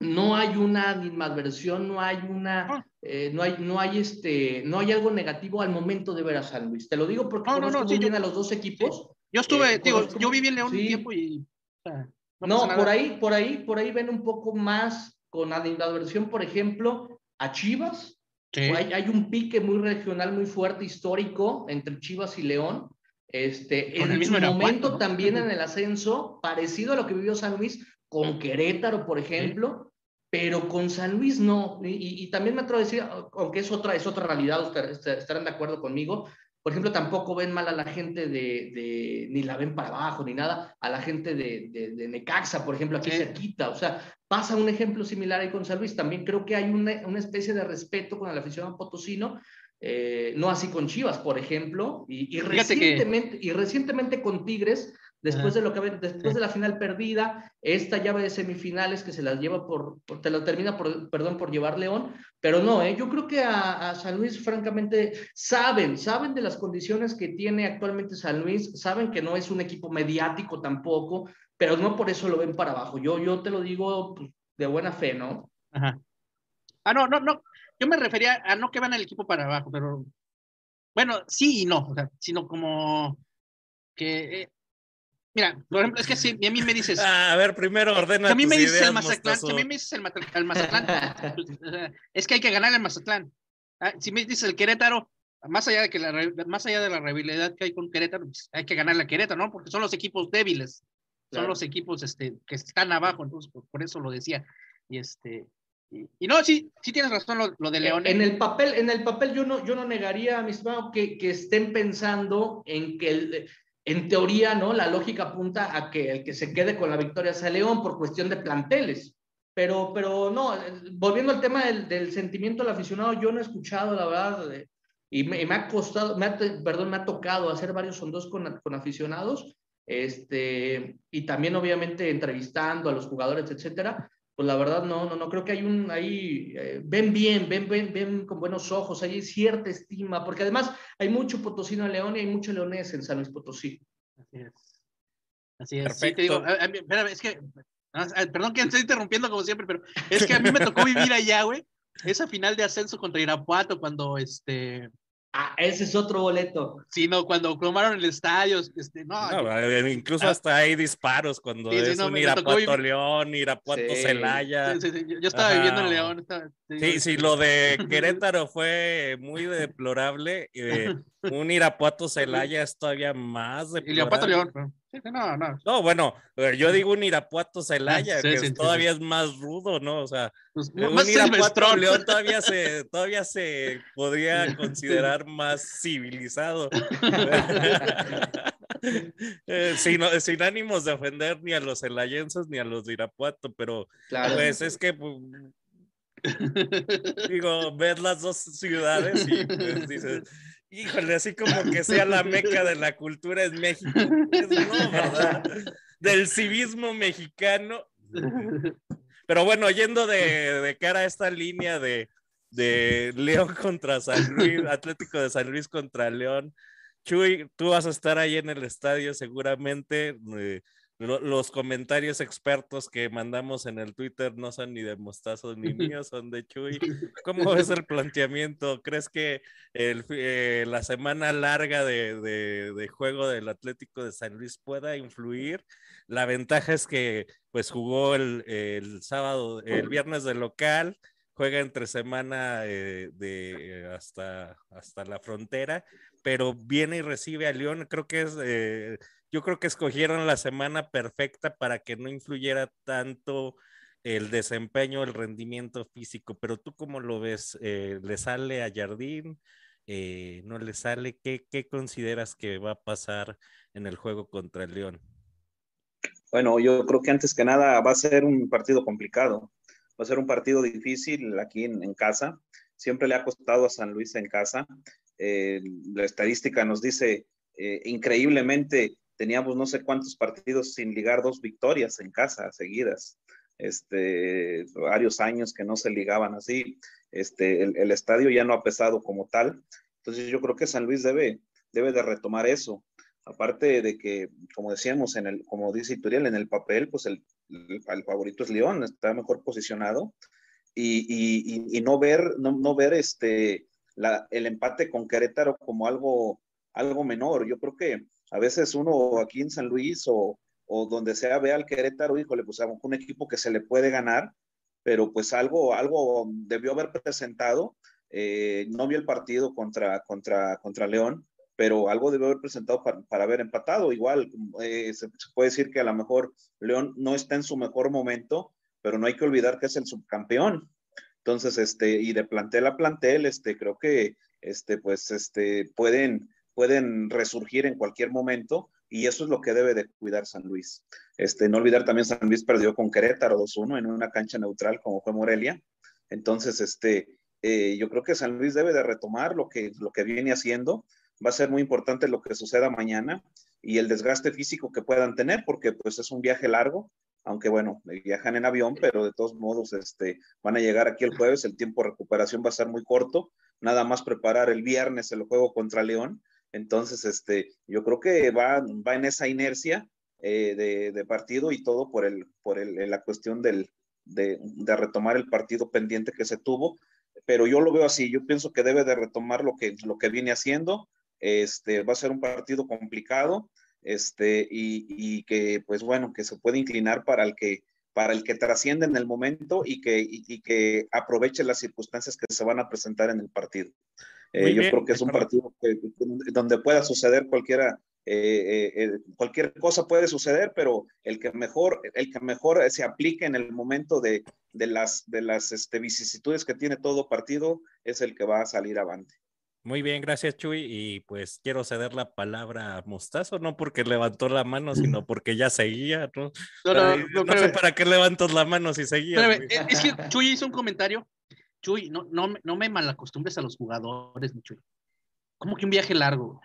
no hay una animadversión, no hay una, eh, no hay, no hay este, no hay algo negativo al momento de ver a San Luis. Te lo digo porque no, no, no, sí, bien yo, a los dos equipos. Sí. Yo estuve, eh, digo, yo viví en León sí. un tiempo y. O sea, no, por ahí, por ahí, por ahí ven un poco más con animadversión, por ejemplo, a Chivas. Hay, hay, un pique muy regional, muy fuerte, histórico entre Chivas y León. Este, en el mismo momento también en el ascenso, parecido a lo que vivió San Luis con Querétaro, por ejemplo pero con San Luis no. Y, y, también me atrevo a decir, aunque es otra, es otra realidad, ustedes estarán de acuerdo conmigo. Por ejemplo, tampoco ven mal a la gente de, de ni la ven para abajo, ni nada, a la gente de, de, de Necaxa, por ejemplo, aquí sí. cerquita. O sea, pasa un ejemplo similar ahí con San Luis. También creo que hay una, una especie de respeto con el aficionado potosino, eh, no así con Chivas, por ejemplo, y, y recientemente, que... y recientemente con Tigres, después de lo que después de la final perdida, esta llave de semifinales que se las lleva por, te lo termina por, perdón, por llevar León, pero no, ¿eh? yo creo que a, San Luis, francamente, saben, saben de las condiciones que tiene actualmente San Luis, saben que no es un equipo mediático tampoco, pero no por eso lo ven para abajo. Yo, yo te lo digo pues, de buena fe, ¿no? Ajá. Ah, no, no, no. Yo me refería a no que van el equipo para abajo, pero bueno, sí y no, o sea, sino como que eh, Mira, por ejemplo, es que si a mí me dices. Ah, a ver, primero ordena. a mí me dices el Mazatlán, si a mí me dices el, Mazatlán, es que hay que ganar el Mazatlán. Ah, si me dices el Querétaro, más allá de que la, más allá de la rivalidad que hay con Querétaro, pues, hay que ganar la Querétaro, ¿no? Porque son los equipos débiles, son los equipos este, que están abajo, entonces por, eso lo decía. Y este, y, no, sí, sí tienes razón lo, de León. En el papel, en el papel yo no, yo no negaría, mi estimado, que, que estén pensando en que el, en teoría, ¿no? La lógica apunta a que el que se quede con la victoria sea León por cuestión de planteles. Pero, pero no, volviendo al tema del, sentimiento del aficionado, yo no he escuchado, la verdad, y, me, ha costado, me ha, perdón, me ha tocado hacer varios sondos con, con aficionados, este, y también obviamente entrevistando a los jugadores, etcétera, pues la verdad no, no, no creo que hay un, ahí, eh, ven bien, ven, ven, ven con buenos ojos, hay cierta estima, porque además hay mucho potosino en León y hay mucho leonés en San Luis Potosí. Así es. Así es. Sí, te digo, espérame, es que, ah, ah, perdón que estoy interrumpiendo como siempre, pero es que a mí me tocó vivir allá, güey, esa final de ascenso contra Irapuato cuando este Ah, ese es otro boleto. Sí, no, cuando cromaron el estadio, este, no. Eh, incluso ah. hasta hay disparos cuando es un Irapuato León, Irapuato Celaya. yo estaba viviendo en León. sí, sí, lo de Querétaro fue muy deplorable. Eh, un Irapuato Celaya es todavía más deplorable. Irapuato León. No, no. No, bueno, yo digo un Irapuato Celaya, que todavía es más rudo, ¿no? O sea, pues, un Irapuato León todavía se, todavía se podría considerar más civilizado. Eh, sin, sin, ánimos de ofender ni a los celayenses ni a los de Irapuato, pero pues es que pues, digo, ves las dos ciudades y pues dices, híjole, así como que sea la meca de la cultura en México. no, ¿verdad? Del civismo mexicano. Pero bueno, yendo de, de cara a esta línea de, de León contra San Luis, Atlético de San Luis contra León. Chuy, tú vas a estar ahí en el estadio seguramente. Eh, los comentarios expertos que mandamos en el Twitter no son ni de Mostazo ni míos, son de Chuy. ¿Cómo es el planteamiento? ¿Crees que el, eh, la semana larga de, de, juego del Atlético de San Luis pueda influir? La ventaja es que pues jugó el, el sábado, el viernes de local, juega entre semana eh, de, hasta, hasta la frontera, pero viene y recibe a León. Creo que es... Yo creo que escogieron la semana perfecta para que no influyera tanto el desempeño, el rendimiento físico, pero tú cómo lo ves, eh, ¿le sale a Jardín? Eh, ¿No le sale? ¿Qué, ¿Qué consideras que va a pasar en el juego contra el León? Bueno, yo creo que antes que nada va a ser un partido complicado, va a ser un partido difícil aquí en, casa. Siempre le ha costado a San Luis en casa. Eh, la estadística nos dice increíblemente teníamos no sé cuántos partidos sin ligar dos victorias en casa seguidas. Este, varios años que no se ligaban así. Este, el, estadio ya no ha pesado como tal. Entonces yo creo que San Luis debe, debe de retomar eso. Aparte de que, como decíamos, en el, como dice Ituriel, en el papel, pues el, el, favorito es León, está mejor posicionado. Y, y, y no ver, no, no ver este, la, el empate con Querétaro como algo, algo menor. Yo creo que a veces uno aquí en San Luis o, o donde sea ve al Querétaro, híjole, pues un equipo que se le puede ganar, pero pues algo, algo debió haber presentado. Eh, no vi el partido contra, contra, contra León, pero algo debió haber presentado para, para haber empatado. Igual, eh, se, puede decir que a lo mejor León no está en su mejor momento, pero no hay que olvidar que es el subcampeón. Entonces, este, y de plantel a plantel, este, creo que, este, pues, este, pueden, pueden resurgir en cualquier momento y eso es lo que debe de cuidar San Luis. Este, no olvidar también San Luis perdió con Querétaro 2-1 en una cancha neutral como fue Morelia. Entonces, este, eh, yo creo que San Luis debe de retomar lo que, lo que viene haciendo. va a ser muy importante lo que suceda mañana y el desgaste físico que puedan tener, porque pues es un viaje largo, aunque bueno, viajan en avión, pero de todos modos este, van a llegar aquí el jueves, el tiempo de recuperación va a ser muy corto, nada más preparar el viernes el juego contra León, entonces este, yo creo que va, va en esa inercia eh, de, partido y todo por, el, por el, la cuestión del, de, de, retomar el partido pendiente que se tuvo, pero yo lo veo así, yo pienso que debe de retomar lo que, lo que viene haciendo, este, va a ser un partido complicado, este, y, y, que, pues bueno, que se puede inclinar para el que, para el que trasciende en el momento y que, y que aproveche las circunstancias que se van a presentar en el partido. Eh, yo creo que es un partido que, donde pueda suceder cualquiera, eh, eh, cualquier cosa puede suceder, pero el que mejor, el que mejor se aplique en el momento de, de las, de las este, vicisitudes que tiene todo partido es el que va a salir avante. Muy bien, gracias Chuy. Y pues quiero ceder la palabra a Mostazo, no porque levantó la mano, sino porque ya seguía, ¿no? No, no, no, no sé para qué levantas la mano si seguía. es que Chuy hizo un comentario. Chuy, no, no, no me malacostumbres a los jugadores, Chuy. ¿Cómo que un viaje largo?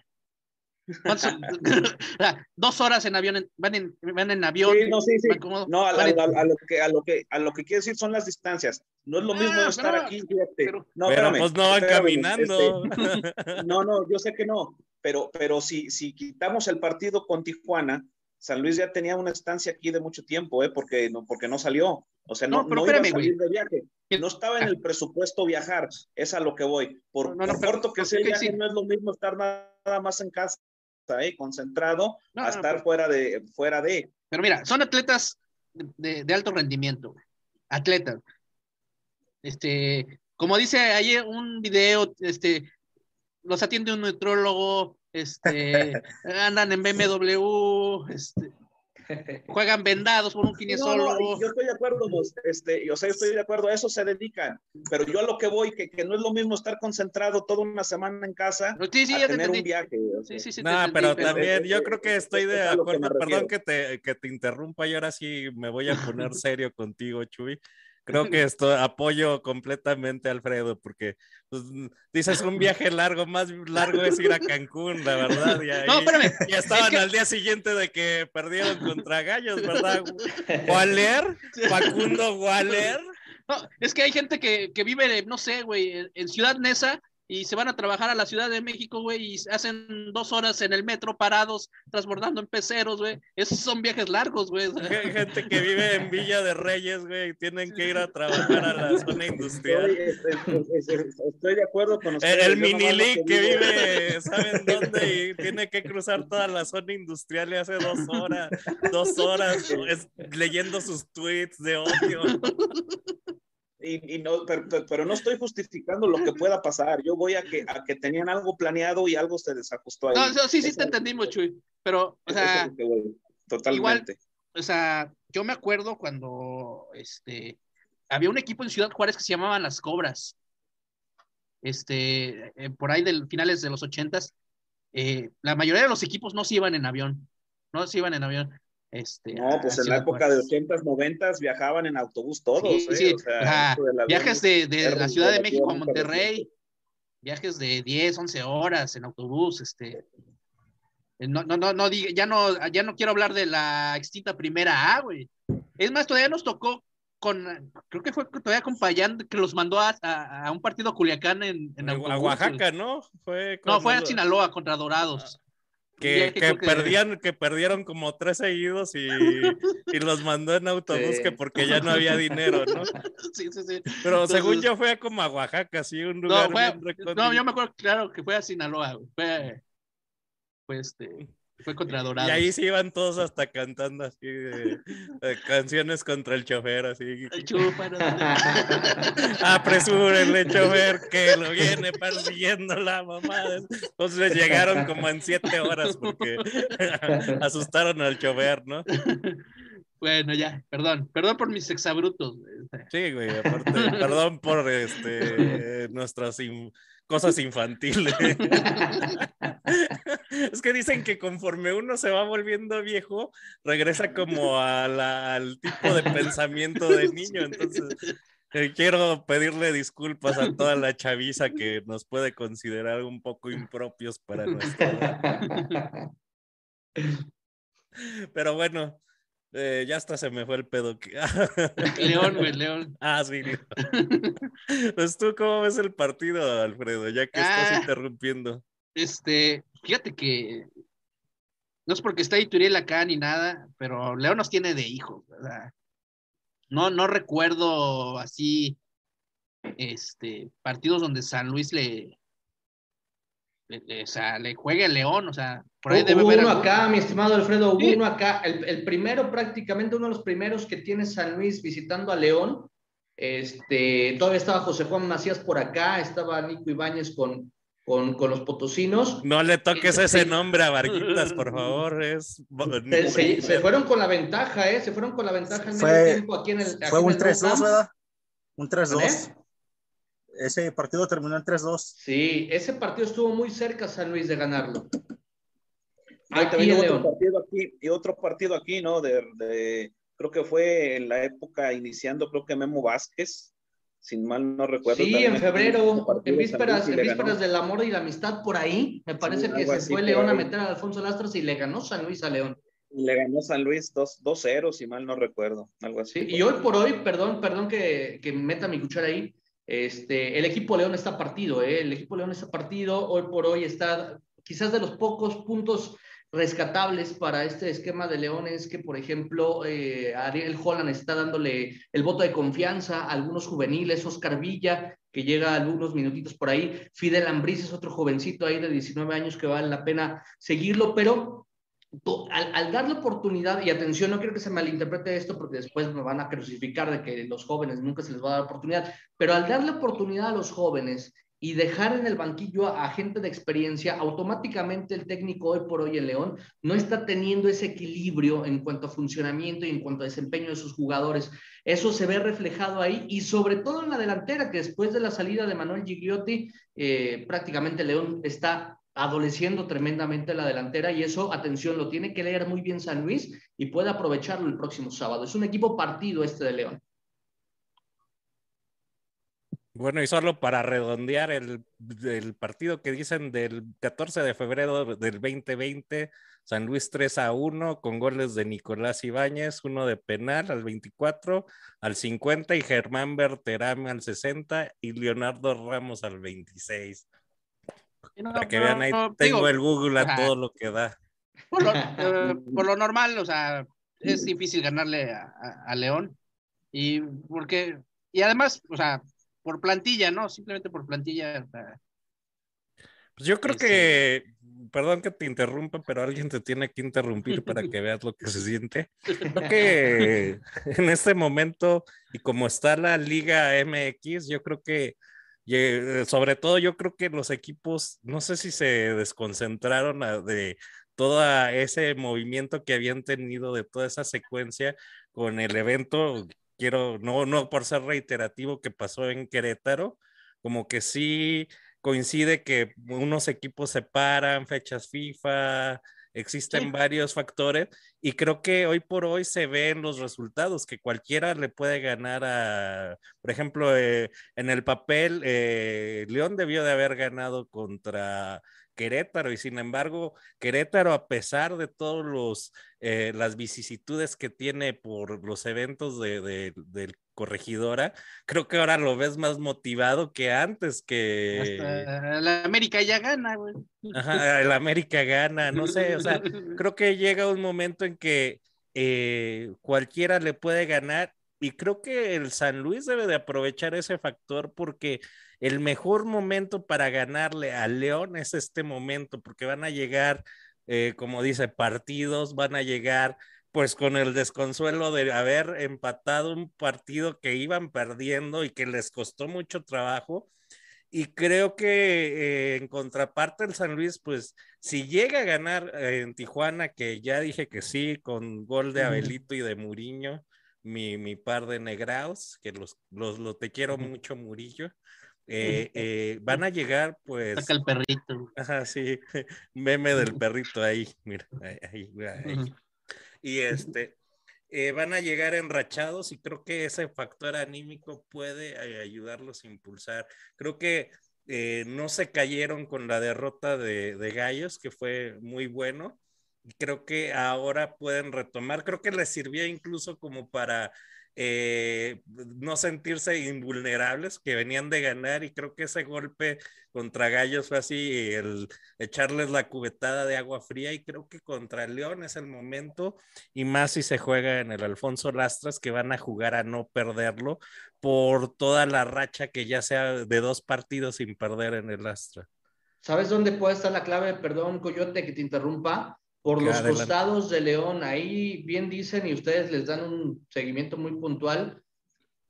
Dos horas en avión, van en, van en avión. Sí, no, sí, sí. Como, no, a, a, en... a, lo que, a, lo que, a lo que quiero decir son las distancias. No es lo mismo ah, estar aquí, fíjate. Pero, no, pero espérame, pues no van espérame, caminando. Este, no, no, yo sé que no. Pero, pero si, si quitamos el partido con Tijuana, San Luis ya tenía una estancia aquí de mucho tiempo, ¿eh? porque, no, porque no salió. O sea, no, no, no espérame, iba a salir de viaje. No estaba en el presupuesto viajar. Es a lo que voy. Por, por corto que sea el viaje, sí. no es lo mismo estar nada más en casa ¿eh? concentrado a estar fuera, de, fuera de. Pero mira, son atletas de, de alto rendimiento, atletas. Este, como dice ahí un video, este, los atiende un nutriólogo, este, andan en BMW, este, juegan vendados por un kinesiólogo. No, no, yo estoy de acuerdo, este, o sea, estoy de acuerdo, a eso se dedican, pero yo a lo que voy, que, que no es lo mismo estar concentrado toda una semana en casa sí, sí, a tener un viaje. O sea. Sí, sí, sí. No, pero también yo creo que estoy de acuerdo, perdón que te, que te interrumpa y ahora sí me voy a poner serio contigo, Chuy. Creo que esto apoyo completamente a Alfredo, porque pues, dices un viaje largo, más largo es ir a Cancún, la verdad. Y ahí, no, espérame. Ya estaban que... al día siguiente de que perdieron contra Gallos, ¿verdad? Waller, Facundo Waller. No, es que hay gente que, que vive, no sé, güey, en Ciudad Neza y se van a trabajar a la Ciudad de México, güey, y hacen dos horas en el metro parados, transbordando en peceros, güey. Esos son viajes largos, güey. Hay gente que vive en Villa de Reyes, güey, y tienen que ir a trabajar a la zona industrial. Estoy, estoy, estoy de acuerdo con ustedes. El, el mini league que, que vive, ¿saben dónde? Y tiene que cruzar toda la zona industrial y hace dos horas, dos horas es, leyendo sus tweets de odio. Y, y, no, pero, pero, no estoy justificando lo que pueda pasar. Yo voy a que, a que tenían algo planeado y algo se desajustó ahí. No, no sí, sí, te entendimos, Chuy. Pero, o sea, totalmente. Igual, o sea, yo me acuerdo cuando este, había un equipo en Ciudad Juárez que se llamaban Las Cobras. Este, eh, por ahí de finales de los ochentas, eh, la mayoría de los equipos no se iban en avión. No se iban en avión. Este, no, pues en la época de 80s, 90s viajaban en autobús todos. Sí, ¿eh? sí. O sea, de viajes de, de la Ciudad de México a Monterrey, viajes de 10, 11 horas en autobús, este. No, no, no, no, ya no, ya no quiero hablar de la extinta primera A, güey. Es más, todavía nos tocó con, creo que fue todavía con Payán que los mandó a, a, a un partido a Culiacán en, en autobús. A Oaxaca, ¿no? Fue no, fue a Sinaloa contra Dorados. Que, que, que, perdían, que perdieron como tres seguidos y, y los mandó en autobús sí. que porque ya no había dinero, ¿no? Sí, sí, sí. Pero Entonces, según yo fue como a Oaxaca, sí, un lugar no, fue, no, yo me acuerdo claro que fue a Sinaloa, fue, fue este, fue contra Dorados. Y ahí se iban todos hasta cantando así de, de canciones contra el chofer, así. Apresúrenle, chofer, que lo viene persiguiendo la mamá. Entonces llegaron como en siete horas porque asustaron al chofer, ¿no? Bueno, ya, perdón, perdón por mis exabrutos. Sí, güey, aparte, perdón por este nuestras cosas infantiles. es que dicen que conforme uno se va volviendo viejo, regresa como a la, al tipo de pensamiento de niño. Entonces, Eh, Quiero pedirle disculpas a toda la chaviza que nos puede considerar un poco impropios para nuestra edad. Pero bueno, eh, ya hasta se me fue el pedo. que- León, güey, León. Ah, sí. León. Pues tú, ¿cómo ves el partido, Alfredo? Ya que estás Ah. interrumpiendo. Este, fíjate que no es porque está Ituriel acá ni nada, pero León nos tiene de hijos, ¿verdad? No, no recuerdo así, este, partidos donde San Luis le, le, o sea, le juegue a León, o sea, por ahí debe Hubo haber uno algún- acá, mi estimado Alfredo, hubo Sí. uno acá, el, el primero prácticamente, uno de los primeros que tiene San Luis visitando a León. Este, todavía estaba José Juan Macías por acá, estaba Nico Ibáñez con, con, con los potosinos. No le toques Sí. ese nombre a Varguitas, por favor. Es Se, se- se fueron con la ventaja, ¿eh? Se fueron con la ventaja en Fue- medio tiempo aquí en el. aquí Fue en un el 3-2, Nou Camp. ¿verdad? Un 3-2. Ese partido terminó en 3-2. Sí, ese partido estuvo muy cerca San Luis de ganarlo. Ah, y Aquí también en hubo otro partido aquí, y otro partido aquí, ¿no? De, de- creo que fue en la época iniciando, creo que Memo Vázquez, sin mal no recuerdo. Sí, también en febrero, en vísperas, en vísperas del amor y la amistad por ahí, me parece Sí, que se fue León a meter a Alfonso Lastras y le ganó San Luis a León. Le ganó San Luis 2 2-0, si mal no recuerdo, algo así. Sí, y hoy por hoy, perdón, perdón que, que meta mi cuchara ahí, este, el equipo León está partido, ¿eh? el equipo León está partido, hoy por hoy está quizás de los pocos puntos rescatables para este esquema de León es que, por ejemplo, eh, Ariel Holland está dándole el voto de confianza a algunos juveniles, Oscar Villa, que llega algunos minutitos por ahí, Fidel Ambriz es otro jovencito ahí de 19 años que vale la pena seguirlo, pero al, al darle oportunidad, y atención, no quiero que se malinterprete esto porque después me van a crucificar de que los jóvenes nunca se les va a dar oportunidad, pero al darle oportunidad a los jóvenes y dejar en el banquillo a, gente de experiencia, automáticamente el técnico hoy por hoy en León no está teniendo ese equilibrio en cuanto a funcionamiento y en cuanto a desempeño de sus jugadores. Eso se ve reflejado ahí y sobre todo en la delantera, que después de la salida de Manuel Gigliotti, eh, prácticamente León está adoleciendo tremendamente la delantera y eso, atención, lo tiene que leer muy bien San Luis y puede aprovecharlo el próximo sábado. Es un equipo partido este de León. Bueno, y solo para redondear el, partido que dicen del 14 de febrero del 2020, San Luis 3 a 1 con goles de Nicolás Ibáñez, uno de penal al 24, al 50 y Germán Berterame al 60 y Leonardo Ramos al 26. No, Para que no, vean ahí, no, tengo digo, el Google a ajá. todo lo que da. Por lo, eh, por lo normal, o sea, es difícil ganarle a, a- a León. Y porque, y además, o sea, por plantilla, ¿no? Simplemente por plantilla. Pues yo creo Este- que, perdón que te interrumpa, pero alguien te tiene que interrumpir para que veas lo que se siente. Creo que en este momento, y como está la Liga MX, yo creo que, ye- sobre todo yo creo que los equipos, no sé si se desconcentraron de todo ese movimiento que habían tenido, de toda esa secuencia con el evento, quiero, no, no por ser reiterativo que pasó en Querétaro, como que sí coincide que unos equipos se paran, fechas FIFA, existen Sí. varios factores y creo que hoy por hoy se ven los resultados, que cualquiera le puede ganar a, por ejemplo, eh, en el papel, eh, León debió de haber ganado contra Querétaro y sin embargo, Querétaro, a pesar de todos los eh, las vicisitudes que tiene por los eventos de, de- corregidora, creo que ahora lo ves más motivado que antes que hasta la América ya gana, güey. Ajá, el América gana, no sé, o sea, creo que llega un momento en que eh, cualquiera le puede ganar y creo que el San Luis debe de aprovechar ese factor porque el mejor momento para ganarle a León es este momento, porque van a llegar, eh, como dice, partidos, van a llegar pues con el desconsuelo de haber empatado un partido que iban perdiendo y que les costó mucho trabajo. Y creo que eh, en contraparte el San Luis, pues si llega a ganar eh, en Tijuana, que ya dije que sí, con gol de. Abelito y de Muriño, mi, mi par de negraos, que los, los, lo te quiero mucho, Murillo, eh, eh, van a llegar pues... Saca el perrito. Ajá, sí, meme del perrito ahí, mira, ahí, ahí. Y este, eh, van a llegar enrachados y creo que ese factor anímico puede eh, ayudarlos a impulsar. Creo que eh, no se cayeron con la derrota de, de Gallos, que fue muy bueno. Creo que ahora pueden retomar. Creo que les sirvió incluso como para eh, no sentirse invulnerables, que venían de ganar y creo que ese golpe contra Gallos fue así, el echarles la cubetada de agua fría y creo que contra León es el momento y más si se juega en el Alfonso Lastras que van a jugar a no perderlo por toda la racha que ya sea de dos partidos sin perder en el Astra. ¿Sabes dónde puede estar la clave? Perdón, Coyote, que te interrumpa por los Adelante. costados de León. Ahí bien dicen y ustedes les dan un seguimiento muy puntual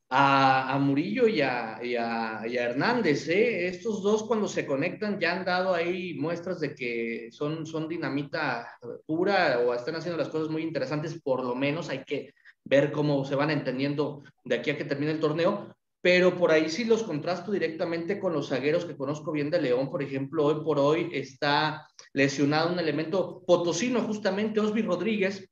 a, a Murillo y a, y a- y a Hernández. ¿eh? Estos dos cuando se conectan ya han dado ahí muestras de que son, son dinamita pura o están haciendo las cosas muy interesantes. Por lo menos hay que ver cómo se van entendiendo de aquí a que termine el torneo. Pero por ahí sí los contrasto directamente con los zagueros que conozco bien de León. Por ejemplo, hoy por hoy está lesionado un elemento potosino, justamente Osby Rodríguez,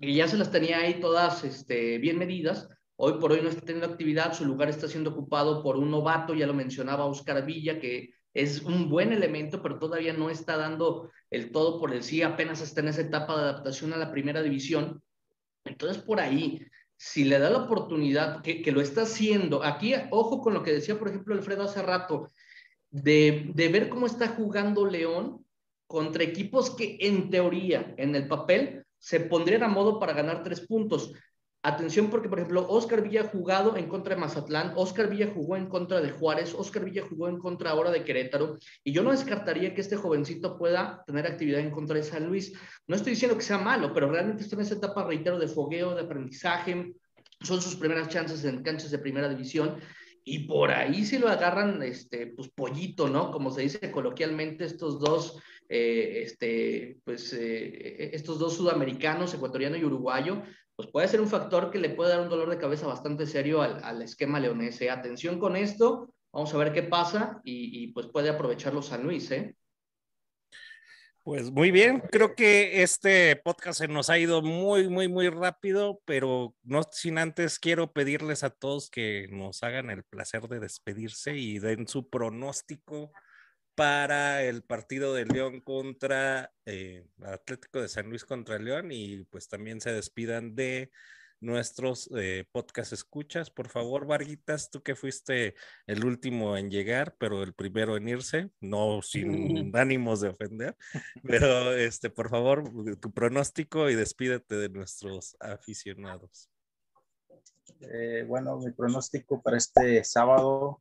que ya se las tenía ahí todas este, bien medidas. Hoy por hoy no está teniendo actividad, su lugar está siendo ocupado por un novato, ya lo mencionaba Oscar Villa, que es un buen elemento, pero todavía no está dando el todo por el sí, apenas está en esa etapa de adaptación a la primera división. Entonces, por ahí, si le da la oportunidad, que, que lo está haciendo, aquí, ojo con lo que decía, por ejemplo, Alfredo hace rato, de, de ver cómo está jugando León contra equipos que en teoría, en el papel, se pondrían a modo para ganar tres puntos. Atención porque, por ejemplo, Oscar Villa ha jugado en contra de Mazatlán, Oscar Villa jugó en contra de Juárez, Oscar Villa jugó en contra ahora de Querétaro, y yo no descartaría que este jovencito pueda tener actividad en contra de San Luis. No estoy diciendo que sea malo, pero realmente está en esa etapa, reitero, de fogueo, de aprendizaje, son sus primeras chances en canchas de primera división, y por ahí si lo agarran, este, pues pollito, ¿no? Como se dice coloquialmente, estos dos, eh, este, pues, eh, estos dos sudamericanos, ecuatoriano y uruguayo, pues puede ser un factor que le puede dar un dolor de cabeza bastante serio al, al esquema leonés. ¿eh? Atención con esto, vamos a ver qué pasa y, y, pues puede aprovecharlo San Luis, ¿eh? Pues muy bien, creo que este podcast se nos ha ido muy, muy, muy rápido, pero no sin antes quiero pedirles a todos que nos hagan el placer de despedirse y den su pronóstico para el partido de León contra eh, Atlético de San Luis contra León y pues también se despidan de nuestros eh, podcast escuchas. Por favor, Varguitas, tú que fuiste el último en llegar, pero el primero en irse, no sin ánimos de ofender, pero este, por favor, tu pronóstico y despídete de nuestros aficionados. Eh, bueno, mi pronóstico para este sábado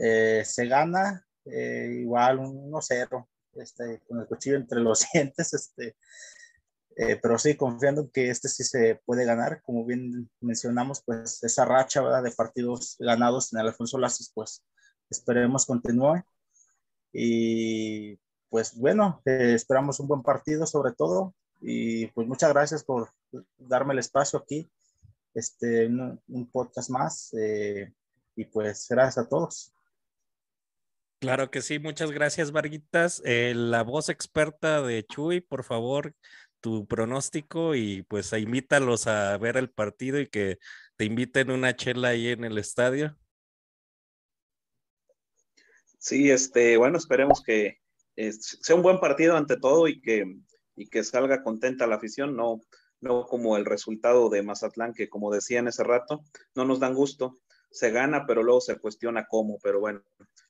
eh, se gana eh, igual un 1-0, este, con el cuchillo entre los dientes, este, eh, pero sí, confiando en que este sí se puede ganar, como bien mencionamos, pues esa racha de partidos ganados en el Alfonso Lazos, pues esperemos continúe. Y pues bueno, eh, esperamos un buen partido sobre todo. Y pues muchas gracias por darme el espacio aquí, este, un, un podcast más. Eh, y pues gracias a todos. Claro que sí, muchas gracias, Varguitas. Eh, la voz experta de Chuy, por favor, tu pronóstico y pues invítalos a ver el partido y que te inviten una chela ahí en el estadio. Sí, este, bueno, esperemos que eh, sea un buen partido ante todo y que, y que salga contenta la afición, no, no como el resultado de Mazatlán, que como decía en ese rato, no nos dan gusto, se gana, pero luego se cuestiona cómo, pero bueno,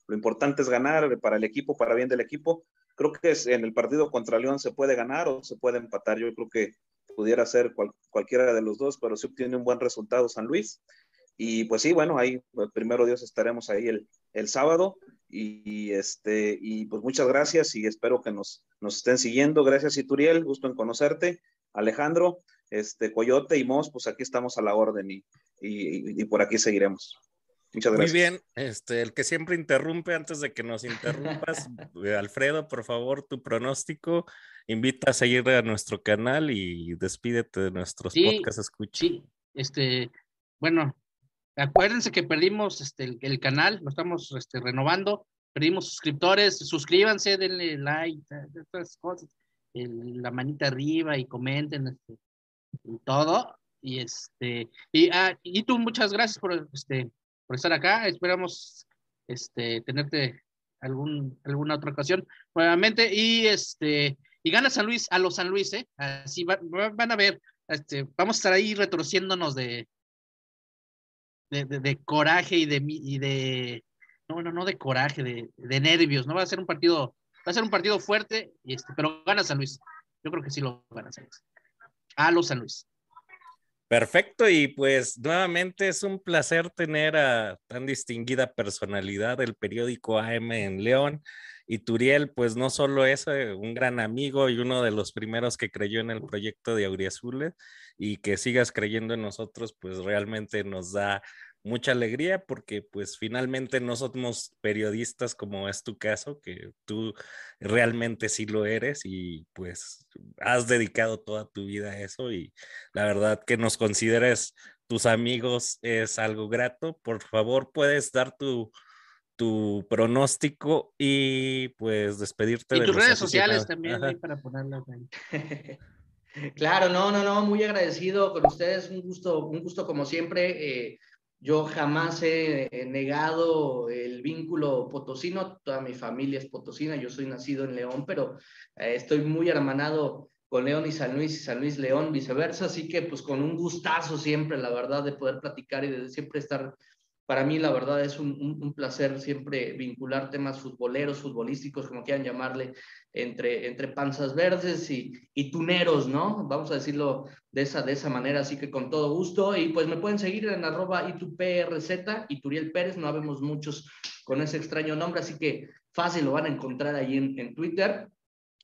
lo importante es ganar para el equipo, para bien del equipo. Creo que es, en el partido contra León se puede ganar o se puede empatar. Yo creo que pudiera ser cual, cualquiera de los dos, pero si obtiene un buen resultado San Luis. Y pues sí, bueno, ahí pues, primero Dios estaremos ahí el, el sábado. Y, y, este, y pues muchas gracias y espero que nos, nos estén siguiendo. Gracias, Ituriel, gusto en conocerte. Alejandro, este, Coyote y Mos, pues aquí estamos a la orden y, y, y por aquí seguiremos. Muchas gracias. Muy bien, este, el que siempre interrumpe antes de que nos interrumpas, Alfredo, por favor, tu pronóstico, invita a seguir a nuestro canal y despídete de nuestros Sí, podcasts escucha. Sí, este, bueno, acuérdense que perdimos este, el, el canal, lo estamos este, renovando, perdimos suscriptores, suscríbanse, denle like, estas cosas, el- la manita arriba y comenten este, y todo. Y este, y, ah, y tú muchas gracias por este, por estar acá. Esperamos este, tenerte algún, alguna otra ocasión nuevamente. Y este, y gana San Luis a los San Luis, ¿eh? Así van a ver, este, vamos a estar ahí retorciéndonos de, coraje y de, y no, no, no de coraje, de, de, nervios, ¿no? Va a ser un partido, va a ser un partido fuerte, este, pero gana San Luis. Yo creo que sí lo gana San Luis. A los San Luis. Perfecto, y pues nuevamente es un placer tener a tan distinguida personalidad del periódico AM en León. Y Turiel, pues no solo es eh, un gran amigo y uno de los primeros que creyó en el proyecto de Auriazules y que sigas creyendo en nosotros, pues realmente nos da mucha alegría porque pues finalmente no somos periodistas como es tu caso, que tú realmente sí lo eres y pues has dedicado toda tu vida a eso y la verdad que nos consideres tus amigos es algo grato. Por favor, puedes dar tu, tu pronóstico y pues despedirte y de tus redes sociales también para ponerlas Claro, no, no, no, muy agradecido con ustedes, un gusto, un gusto como siempre. Eh, yo jamás he negado el vínculo potosino, toda mi familia es potosina, yo soy nacido en León, pero eh, estoy muy hermanado con León y San Luis y San Luis León, viceversa, así que pues con un gustazo siempre, la verdad, de poder platicar y de siempre estar para mí la verdad es un, placer siempre vincular temas futboleros, futbolísticos, como quieran llamarle, entre, entre panzas verdes y, y, tuneros, ¿no? Vamos a decirlo de esa, de esa manera, así que con todo gusto. Y pues me pueden seguir en arroba ituprz y Turiel Pérez, no habemos muchos con ese extraño nombre, así que fácil lo van a encontrar ahí en, en Twitter.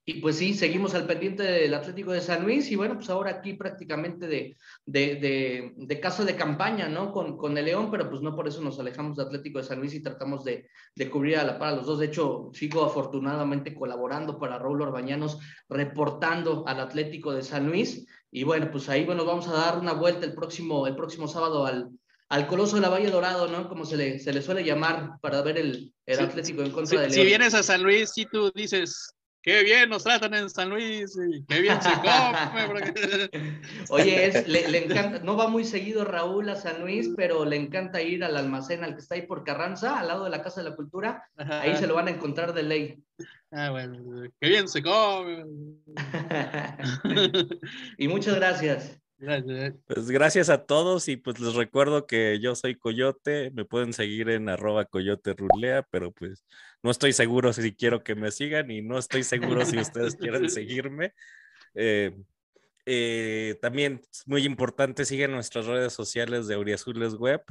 Y pues sí, seguimos al pendiente del Atlético de San Luis y bueno, pues ahora aquí prácticamente de, de, de, de caso de campaña, ¿no? Con, con, el León, pero pues no por eso nos alejamos de Atlético de San Luis y tratamos de, de cubrir a la par a los dos. De hecho, sigo afortunadamente colaborando para Raúl Orbañanos, reportando al Atlético de San Luis. Y bueno, pues ahí bueno, vamos a dar una vuelta el próximo, el próximo sábado al, al Coloso de la Valle Dorado, ¿no? Como se le, se le suele llamar para ver el, el sí, Atlético en contra sí, de León. Si vienes a San Luis, si tú dices qué bien nos tratan en San Luis, y qué bien se come. Oye, es, le, le, encanta, no va muy seguido Raúl a San Luis, pero le encanta ir al almacén, al que está ahí por Carranza, al lado de la Casa de la Cultura, Ajá. ahí se lo van a encontrar de ley. Ah, bueno, qué bien se come. y muchas gracias. Pues gracias a todos y pues les recuerdo que yo soy Coyote, me pueden seguir en arroba Coyote Rulea, pero pues no estoy seguro si quiero que me sigan y no estoy seguro si ustedes quieren seguirme. Eh, eh, también es muy importante, siguen nuestras redes sociales de Auriazules Web.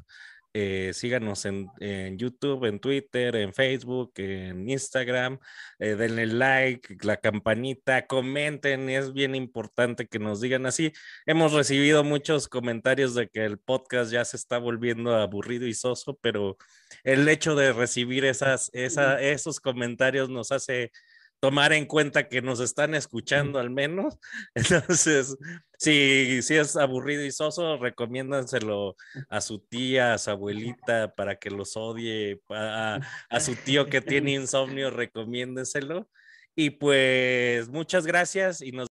Eh, síganos en, en, YouTube, en Twitter, en Facebook, en Instagram, eh, denle like, la campanita, comenten, es bien importante que nos digan así. Hemos recibido muchos comentarios de que el podcast ya se está volviendo aburrido y soso, pero el hecho de recibir esas, esa, esos comentarios nos hace tomar en cuenta que nos están escuchando al menos. Entonces, si, si es aburrido y soso, recomiéndanselo a su tía, a su abuelita para que los odie, a, a su tío que tiene insomnio, recomiéndenselo. Y pues muchas gracias y nos